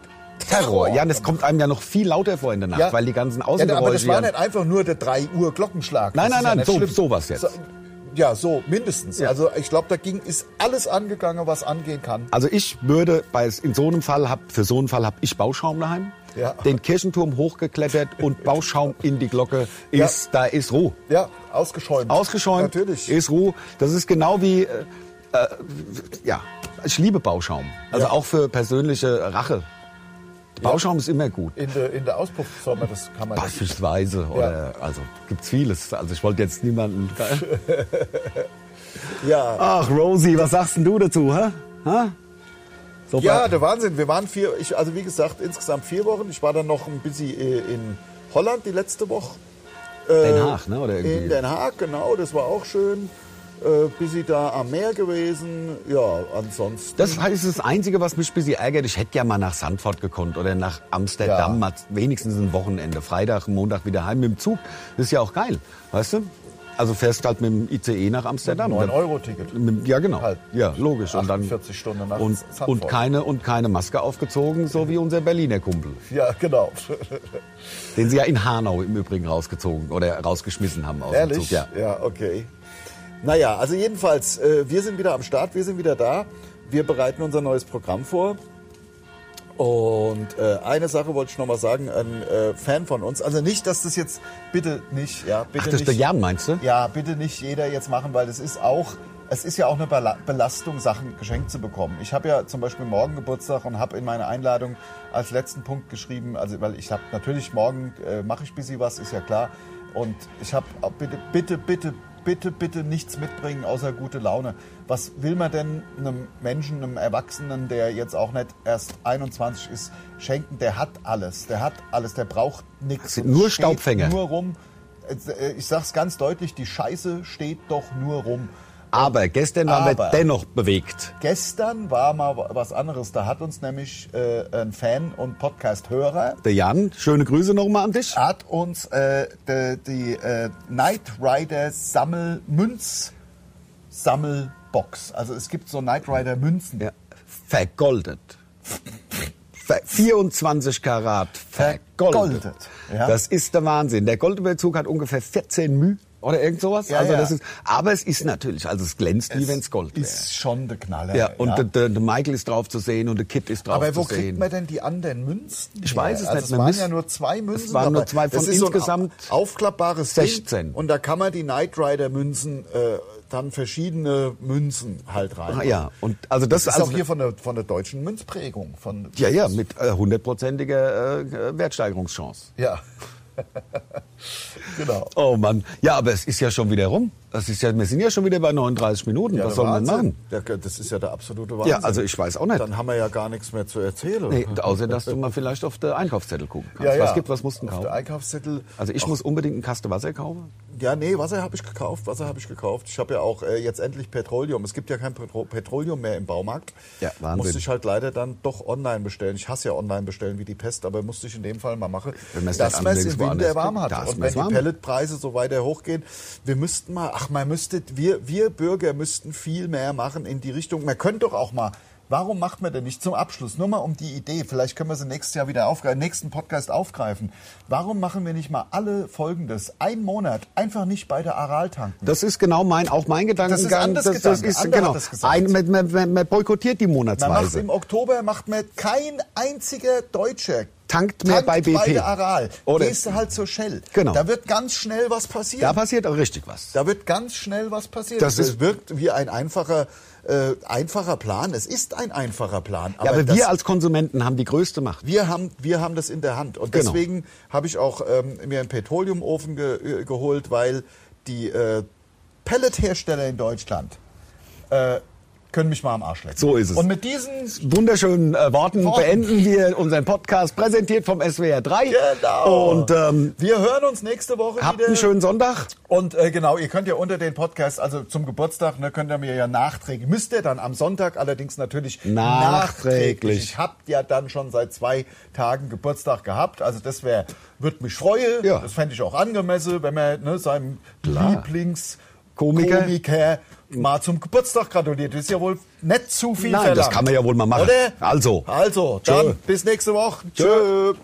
[SPEAKER 3] Terror. Ja, das kommt einem ja noch viel lauter vor in der Nacht,
[SPEAKER 2] Ja.
[SPEAKER 3] weil die ganzen
[SPEAKER 2] Ja,
[SPEAKER 3] Außengeräusche...
[SPEAKER 2] aber das war
[SPEAKER 3] ja-
[SPEAKER 2] nicht einfach nur der 3 Uhr Glockenschlag.
[SPEAKER 3] Nein,
[SPEAKER 2] Das
[SPEAKER 3] nein, nein,
[SPEAKER 2] ja
[SPEAKER 3] so- sowas jetzt.
[SPEAKER 2] So, ja, so mindestens.
[SPEAKER 3] Ja.
[SPEAKER 2] Also ich glaube, da ging ist alles angegangen, was angehen kann.
[SPEAKER 3] Also ich würde bei in so einem Fall hab für so einen Fall habe ich Bauschaum daheim.
[SPEAKER 2] Ja.
[SPEAKER 3] Den Kirchenturm hochgeklettert und Bauschaum in die Glocke
[SPEAKER 2] Ja.
[SPEAKER 3] ist da ist Ruhe.
[SPEAKER 2] Ja, ausgeschäumt.
[SPEAKER 3] Ausgeschäumt.
[SPEAKER 2] Natürlich.
[SPEAKER 3] Ist Ruhe. Das ist genau wie äh, äh, ja, ich liebe Bauschaum. Also
[SPEAKER 2] Ja.
[SPEAKER 3] auch für persönliche Rache. Bauschaum ist immer gut.
[SPEAKER 2] In der, in der Auspuffsommer, das kann man.
[SPEAKER 3] Beispielsweise oder also gibt's vieles. Also ich wollte jetzt niemanden
[SPEAKER 2] Ja.
[SPEAKER 3] Ach Rosie, was sagst denn du dazu, hä? hä? So
[SPEAKER 2] ja, der Wahnsinn. Wir waren vier, ich, also wie gesagt, insgesamt vier Wochen. Ich war dann noch ein bisschen äh, in Holland die letzte Woche.
[SPEAKER 3] Den Haag, ne? Oder irgendwie.
[SPEAKER 2] In Den Haag, genau, das war auch schön. Äh, bisschen da am Meer gewesen. Ja, ansonsten.
[SPEAKER 3] Das ist das Einzige, was mich ein bisschen ärgert. Ich hätte ja mal nach Sandford gekonnt oder nach Amsterdam,
[SPEAKER 2] Ja.
[SPEAKER 3] mal wenigstens ein Wochenende. Freitag, Montag wieder heim mit dem Zug. Das ist ja auch geil, weißt du? Also fährst halt mit dem ICE nach Amsterdam.
[SPEAKER 2] 9-Euro-Ticket.
[SPEAKER 3] Mit- Ja, genau.
[SPEAKER 2] Halt.
[SPEAKER 3] Ja, logisch. Und dann
[SPEAKER 2] 48 Stunden nach
[SPEAKER 3] und,
[SPEAKER 2] Sandford.
[SPEAKER 3] und keine und keine Maske aufgezogen, so wie unser Berliner Kumpel,
[SPEAKER 2] Ja, genau.
[SPEAKER 3] den sie ja in Hanau im Übrigen rausgezogen oder rausgeschmissen haben aus dem
[SPEAKER 2] Ehrlich?
[SPEAKER 3] Zug. Ja.
[SPEAKER 2] ja, okay. Naja, also jedenfalls, äh, wir sind wieder am Start, wir sind wieder da. Wir bereiten unser neues Programm vor. Und äh, eine Sache wollte ich noch mal sagen, ein äh, Fan von uns, also nicht, dass das jetzt, bitte nicht, ja, bitte
[SPEAKER 3] Ach, das
[SPEAKER 2] nicht.
[SPEAKER 3] ist der Jan, meinst du?
[SPEAKER 2] Ja, bitte nicht jeder jetzt machen, weil es ist auch, es ist ja auch eine Bela- Belastung, Sachen geschenkt zu bekommen. Ich habe ja zum Beispiel morgen Geburtstag und habe in meine Einladung als letzten Punkt geschrieben, also weil ich habe natürlich morgen äh, mache ich ein bisschen was, ist ja klar. Und ich habe bitte, bitte, bitte, bitte, bitte nichts mitbringen außer gute Laune. Was will man denn einem Menschen, einem Erwachsenen, der jetzt auch nicht erst 21 ist, schenken? Der hat alles, der hat alles, der braucht nichts.
[SPEAKER 3] sind nur Staubfänger.
[SPEAKER 2] Nur rum. Äh, Ich sag's ganz deutlich, die Scheiße steht doch nur rum.
[SPEAKER 3] Aber gestern waren wir
[SPEAKER 2] Aber-
[SPEAKER 3] dennoch bewegt.
[SPEAKER 2] Gestern war mal was anderes. Da hat uns nämlich äh, ein Fan und Podcast-Hörer
[SPEAKER 3] Der Jan, schöne Grüße nochmal an dich.
[SPEAKER 2] hat uns äh, die, die äh, Knight Rider Sammel Münz Sammelbox. Also es gibt so Knight Rider Münzen.
[SPEAKER 3] Ja. Vergoldet. Ver 24 Karat vergoldet.
[SPEAKER 2] Vergoldet, ja.
[SPEAKER 3] Das ist der Wahnsinn. Der Goldüberzug hat ungefähr 14 Müh oder irgend sowas.
[SPEAKER 2] Ja,
[SPEAKER 3] also
[SPEAKER 2] ja.
[SPEAKER 3] das ist, aber es ist natürlich, also es glänzt wie wenn es Gold wäre.
[SPEAKER 2] Ist schon der Knaller.
[SPEAKER 3] Ja, und Der, der, der Michael ist drauf zu sehen und der Kit ist drauf
[SPEAKER 2] Aber wo
[SPEAKER 3] zu
[SPEAKER 2] kriegt
[SPEAKER 3] sehen.
[SPEAKER 2] man denn die anderen Münzen?
[SPEAKER 3] Ich
[SPEAKER 2] her?
[SPEAKER 3] weiß es
[SPEAKER 2] also
[SPEAKER 3] nicht.
[SPEAKER 2] Es waren ja nur zwei Münzen.
[SPEAKER 3] Es waren nur zwei von
[SPEAKER 2] ist
[SPEAKER 3] insgesamt
[SPEAKER 2] so aufklappbares
[SPEAKER 3] 16.
[SPEAKER 2] Ding. Und da kann man die Knight Rider Münzen äh, dann verschiedene Münzen halt rein.
[SPEAKER 3] Ah, ja, und also das,
[SPEAKER 2] Das ist
[SPEAKER 3] also,
[SPEAKER 2] auch hier von der, von der deutschen Münzprägung. Von,
[SPEAKER 3] ja, ja, mit äh, hundertprozentiger äh, Wertsteigerungschance.
[SPEAKER 2] Ja. genau.
[SPEAKER 3] Oh Mann, ja, aber es ist ja schon wieder rum. Das ist ja, wir sind ja schon wieder bei 39 Minuten.
[SPEAKER 2] Ja,
[SPEAKER 3] Was wir
[SPEAKER 2] Wahnsinn.
[SPEAKER 3] machen?
[SPEAKER 2] Ja, das ist ja der absolute Wahnsinn.
[SPEAKER 3] Ja, also ich weiß auch nicht.
[SPEAKER 2] Dann haben wir ja gar nichts mehr zu erzählen.
[SPEAKER 3] Nee, außer dass du mal vielleicht auf den Einkaufszettel gucken kannst.
[SPEAKER 2] ja, ja.
[SPEAKER 3] Was gibt, was musst du
[SPEAKER 2] Auf
[SPEAKER 3] kaufen?
[SPEAKER 2] der Einkaufszettel.
[SPEAKER 3] Also ich muss unbedingt einen Kasten Wasser kaufen.
[SPEAKER 2] Ja, nee, Wasser habe ich gekauft. Wasser habe ich gekauft. Ich habe ja auch äh, jetzt endlich Petroleum. Es gibt ja kein Petro Petroleum mehr im Baumarkt.
[SPEAKER 3] Ja, Wahnsinn.
[SPEAKER 2] Musste ich halt leider dann doch online bestellen. Ich hasse ja online bestellen wie die Pest, aber musste ich in dem Fall mal machen,
[SPEAKER 3] Wenn man
[SPEAKER 2] man es Winter
[SPEAKER 3] anders
[SPEAKER 2] warm hat. Und wenn die
[SPEAKER 3] warm.
[SPEAKER 2] Pelletpreise so weiter hochgehen, wir müssten mal, ach, man müsste, wir, wir Bürger müssten viel mehr machen in die Richtung. Man könnte doch auch mal warum macht man denn nicht zum Abschluss, nur mal um die Idee, vielleicht können wir sie nächstes Jahr wieder aufgreifen, nächsten Podcast aufgreifen. Warum machen wir nicht mal alle Folgendes, ein Monat, einfach nicht bei der Aral tanken?
[SPEAKER 3] Das ist genau mein, auch mein Gedankengang.
[SPEAKER 2] anders
[SPEAKER 3] das, das
[SPEAKER 2] Gedanke.
[SPEAKER 3] ist genau.
[SPEAKER 2] das.
[SPEAKER 3] Ein, man, man, man, boykottiert die
[SPEAKER 2] Man macht
[SPEAKER 3] Monatsweise.
[SPEAKER 2] im Oktober macht man kein einziger Deutscher
[SPEAKER 3] Tankt mehr bei BP.
[SPEAKER 2] bei der Aral.
[SPEAKER 3] Oder-
[SPEAKER 2] Gehst du halt zur Shell.
[SPEAKER 3] Genau.
[SPEAKER 2] Da wird ganz schnell was passieren.
[SPEAKER 3] Da passiert auch richtig was.
[SPEAKER 2] Da wird ganz schnell was passieren.
[SPEAKER 3] Das
[SPEAKER 2] Das, wirkt wie ein einfacher, äh, einfacher Plan. Es ist ein einfacher Plan.
[SPEAKER 3] Ja, aber wir als Konsumenten haben die größte Macht.
[SPEAKER 2] wir haben, wir haben das in der Hand. Und
[SPEAKER 3] Genau.
[SPEAKER 2] deswegen habe ich auch ähm, mir einen Petroleumofen ge äh, geholt, weil die äh, Pellethersteller in Deutschland äh, können mich mal am Arsch lecken.
[SPEAKER 3] So ist es.
[SPEAKER 2] Und mit diesen
[SPEAKER 3] Wunderschönen äh, Worten
[SPEAKER 2] Worten.
[SPEAKER 3] beenden wir unseren Podcast, präsentiert vom SWR 3.
[SPEAKER 2] Genau.
[SPEAKER 3] Und ähm,
[SPEAKER 2] wir hören uns nächste Woche
[SPEAKER 3] habt
[SPEAKER 2] wieder.
[SPEAKER 3] einen schönen Sonntag.
[SPEAKER 2] Und äh, genau, ihr könnt ja unter den Podcast, also zum Geburtstag, ne, könnt ihr mir ja nachträglich, müsst ihr dann am Sonntag allerdings natürlich
[SPEAKER 3] Nachträglich.
[SPEAKER 2] Ich habt ja dann schon seit zwei Tagen Geburtstag gehabt, also das wäre, würde mich freuen.
[SPEAKER 3] Ja.
[SPEAKER 2] Das fände ich auch angemessen, wenn man ne, seinem
[SPEAKER 3] Klar.
[SPEAKER 2] Lieblings
[SPEAKER 3] Komiker.
[SPEAKER 2] Komiker mal zum Geburtstag gratuliert. Das ist ja wohl nicht zu viel
[SPEAKER 3] Nein, das
[SPEAKER 2] verlangt.
[SPEAKER 3] kann man ja wohl mal machen.
[SPEAKER 2] Oder?
[SPEAKER 3] Also.
[SPEAKER 2] Also,
[SPEAKER 3] Tschö.
[SPEAKER 2] dann bis nächste Woche. Tschö.